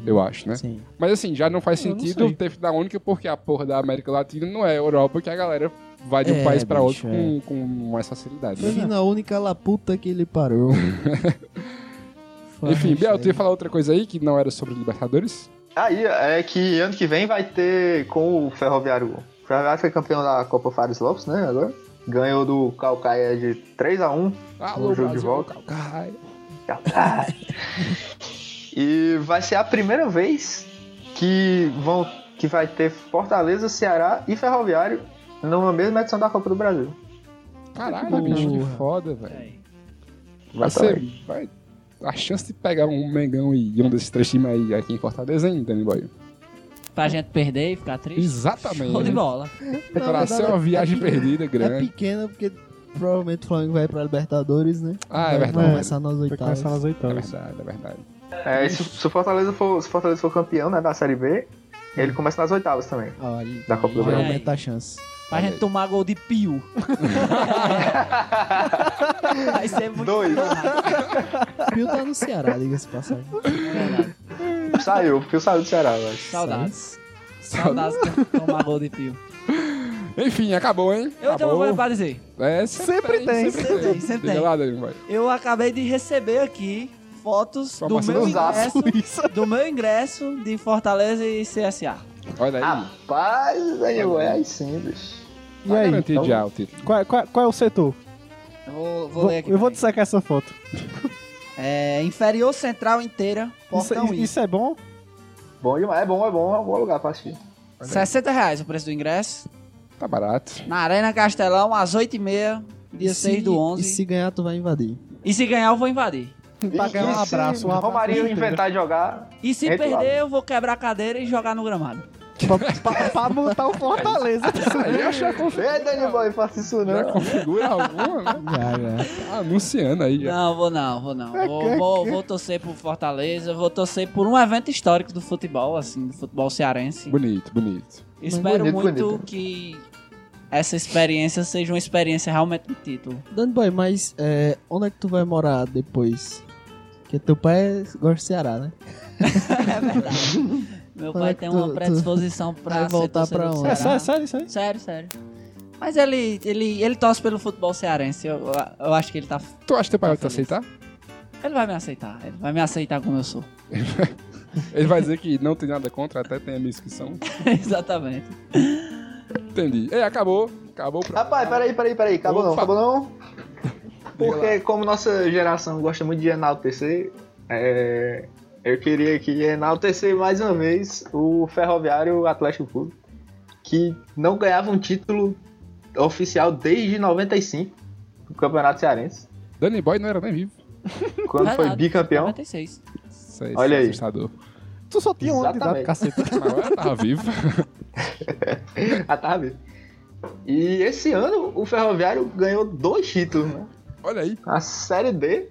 Eu acho, né? Sim. Mas assim, já não faz sentido ter final única porque a porra da América Latina não é a Europa que a galera vai de um É, país pra bicho, outro com, com mais facilidade. né? Final única lá, puta que ele parou. Foi Enfim, Biel, tu ia falar outra coisa aí que não era sobre Libertadores? Aí, é que ano que vem vai ter com o Ferroviário. O Ferroviário foi campeão da Copa Fares Lopes, né? Agora. Ganhou do Calcaia de 3x1 Alô, no jogo de Brasil, volta. Calcaia. e vai ser a primeira vez que vão que vai ter Fortaleza, Ceará e Ferroviário numa mesma edição da Copa do Brasil. Caralho, Porra. bicho, que foda, velho. Vai ser. Vai, a chance de pegar um Mengão e um desses três times aí aqui em Fortaleza, hein, Danny Boy? Pra gente perder e ficar triste. Exatamente. Show de bola. Pra ser uma viagem é- perdida É grande. pequena porque provavelmente o Flamengo vai pra Libertadores, né? Ah, é vai verdade. começar nas Vai oitavas. começar nas É oitavas. verdade, é verdade. É, se, se o Fortaleza for, se o Fortaleza for campeão né, da Série B, ele começa nas oitavas também. Olha, Da Copa do Brasil. aumenta a chance. Pra Olha gente aí. tomar gol de pio. Vai ser muito Dois. Pio tá no Ceará, diga-se passagem. verdade. Saiu, porque saiu do Ceará, acho. Saudades. Saudades de tomar gol de pio. Enfim, acabou, hein? Eu tenho uma acabou. coisa pra dizer. É, Sempre tem. Sempre tem, sempre tem. lá. Eu acabei de receber aqui fotos do meu, ingresso, do meu ingresso de Fortaleza e CSA. Olha aí. Rapaz, aí, ué, aí sim, bicho. E Tá aí? então- já o título. Qual, qual- qual é o setor? Eu vou, vou Vou- ler aqui. eu vou dissecar essa foto. É, inferior central inteira, Isso, portão I. isso é bom? Bom demais, é bom, é bom, é um bom lugar pra assistir. 60 reais o preço do ingresso. Tá barato. Na Arena Castelão, às 8h30, dia E 6 se- do 11. E se ganhar, tu vai invadir. E se ganhar, eu vou invadir. Pra ganhar um e se abraço, um abraço Romarinho inventar de jogar. E se Entre lá. perder, eu vou quebrar a cadeira e jogar no gramado. Pra, pra, pra botar o Fortaleza. Aí eu já confio. Ei, Dani Boy, faça isso Já não. configura alguma, né? Já, já. Tá anunciando aí já. Não, vou não, vou não. É Vou, vou, vou torcer por Fortaleza, vou torcer por um evento histórico do futebol, assim, do futebol cearense. Bonito, bonito. Espero bonito, muito bonito. que essa experiência seja uma experiência realmente de título. Dani Boy, mas é, onde é que tu vai morar depois? Porque teu pai gosta de Ceará, né? É verdade. Meu Como pai é tem tu- uma tu predisposição pra vai ser voltar pra onde? É Ceará. sério, sério, sério. Sério, sério. Mas ele, ele, ele torce pelo futebol cearense. Eu, eu acho que ele tá. Tu acha que teu pai vai te Tá feliz. aceitar? Ele vai me aceitar. Ele vai me aceitar como eu sou. Ele vai dizer que não tem nada contra, até tem a minha inscrição. Exatamente. Entendi. Ei, acabou. Acabou o programa. Rapaz, peraí, peraí, peraí. Acabou não, Opa. acabou não. Porque como nossa geração gosta muito de enaltecer, é, eu queria aqui enaltecer mais uma vez o Ferroviário Atlético Clube, que não ganhava um título oficial desde 95 do Campeonato Cearense, Danny Boy não era nem vivo. quando foi Verdade, bicampeão. 96. Isso é, Olha isso aí. Tu só tinha um ano de idade, caceta. Mas agora tava vivo. Ah, tá vendo? E esse ano o Ferroviário ganhou dois títulos, né? Olha aí. A Série D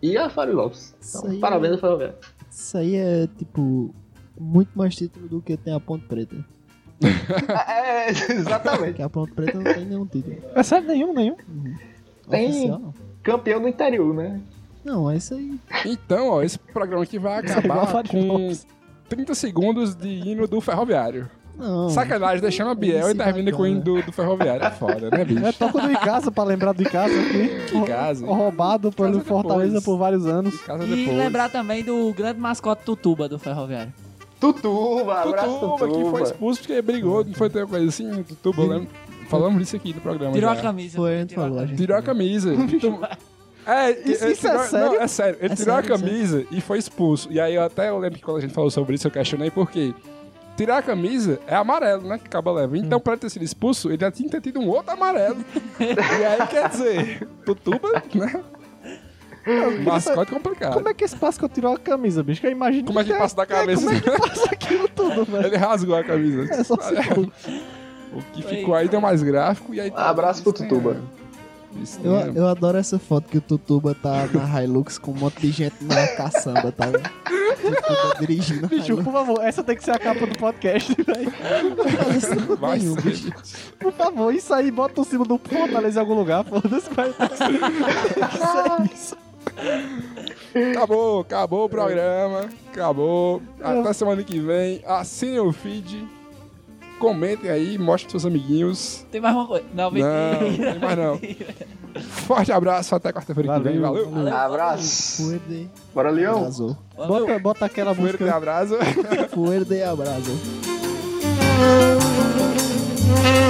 e a Fábio Lopes. Então, parabéns ao Ferroviário. Isso aí é, tipo, muito mais título do que tem a Ponte Preta. É, exatamente. Porque a Ponte Preta não tem nenhum título. É sério, nenhum, nenhum. Tem- Oficial. Campeão do interior, né? Não, é isso aí. Então, ó, esse programa aqui vai é acabar Fábio com Lopes. 30 segundos de hino do Ferroviário. Não. Sacanagem, deixando a Biel e termina com o hino do, do Ferroviário. É foda, né, bicho? É toco do Icasa pra lembrar do Icasa aqui. Que casa. Roubado pelo Casa Fortaleza depois. por vários anos. De casa E depois. lembrar também do grande mascote Tutuba do Ferroviário. Tutuba, abraço Tutuba, Tutuba. que foi expulso porque brigou, não foi ter uma coisa assim, Tutuba, eu lembro. Falamos disso aqui no programa. Tirou a já. camisa. Foi, a gente tirou a falou, a camisa. gente Tirou a camisa. Então, É, Isso- isso é tirou- sério? Não, é sério. Ele É tirou a sério, sério. camisa e foi expulso. E aí eu até eu lembro que quando a gente falou sobre isso, eu questionei por quê. Tirar a camisa é amarelo, né? Que acaba leva. Então, pra ele ter sido expulso, ele já tinha tido um outro amarelo. e aí, quer dizer, Tutuba, né? Mascote complicado. Como é que esse Páscoa tirou a camisa, bicho? Que eu imagino Como é que passa da cabeça? como é que passa aquilo tudo, velho? Ele rasgou a camisa. É só se. O que ficou aí deu mais gráfico e aí... Abraço pro Tutuba. Eu, eu adoro essa foto que o Tutuba tá na Hilux com um monte de gente na caçamba, tá vendo? Tutuba dirigindo Bicho, por favor, essa tem que ser a capa do podcast, velho. Vai nenhum, ser. bicho. Por favor, isso aí, bota o símbolo do Fortaleza em algum lugar, foda-se, vai. Isso é isso. Acabou, acabou o programa. Acabou. Até semana que vem. Assinem o feed. Comentem aí, mostrem pros seus amiguinhos. Tem mais uma coisa. Não, Não, não mentira. tem mais não. Forte abraço, até quarta-feira que vem. Valeu. Valeu. Abraço. Fuerde Bora, Leão. abraço. Bota, bota aquela Fuerte música. abraço. Fuerde abraço.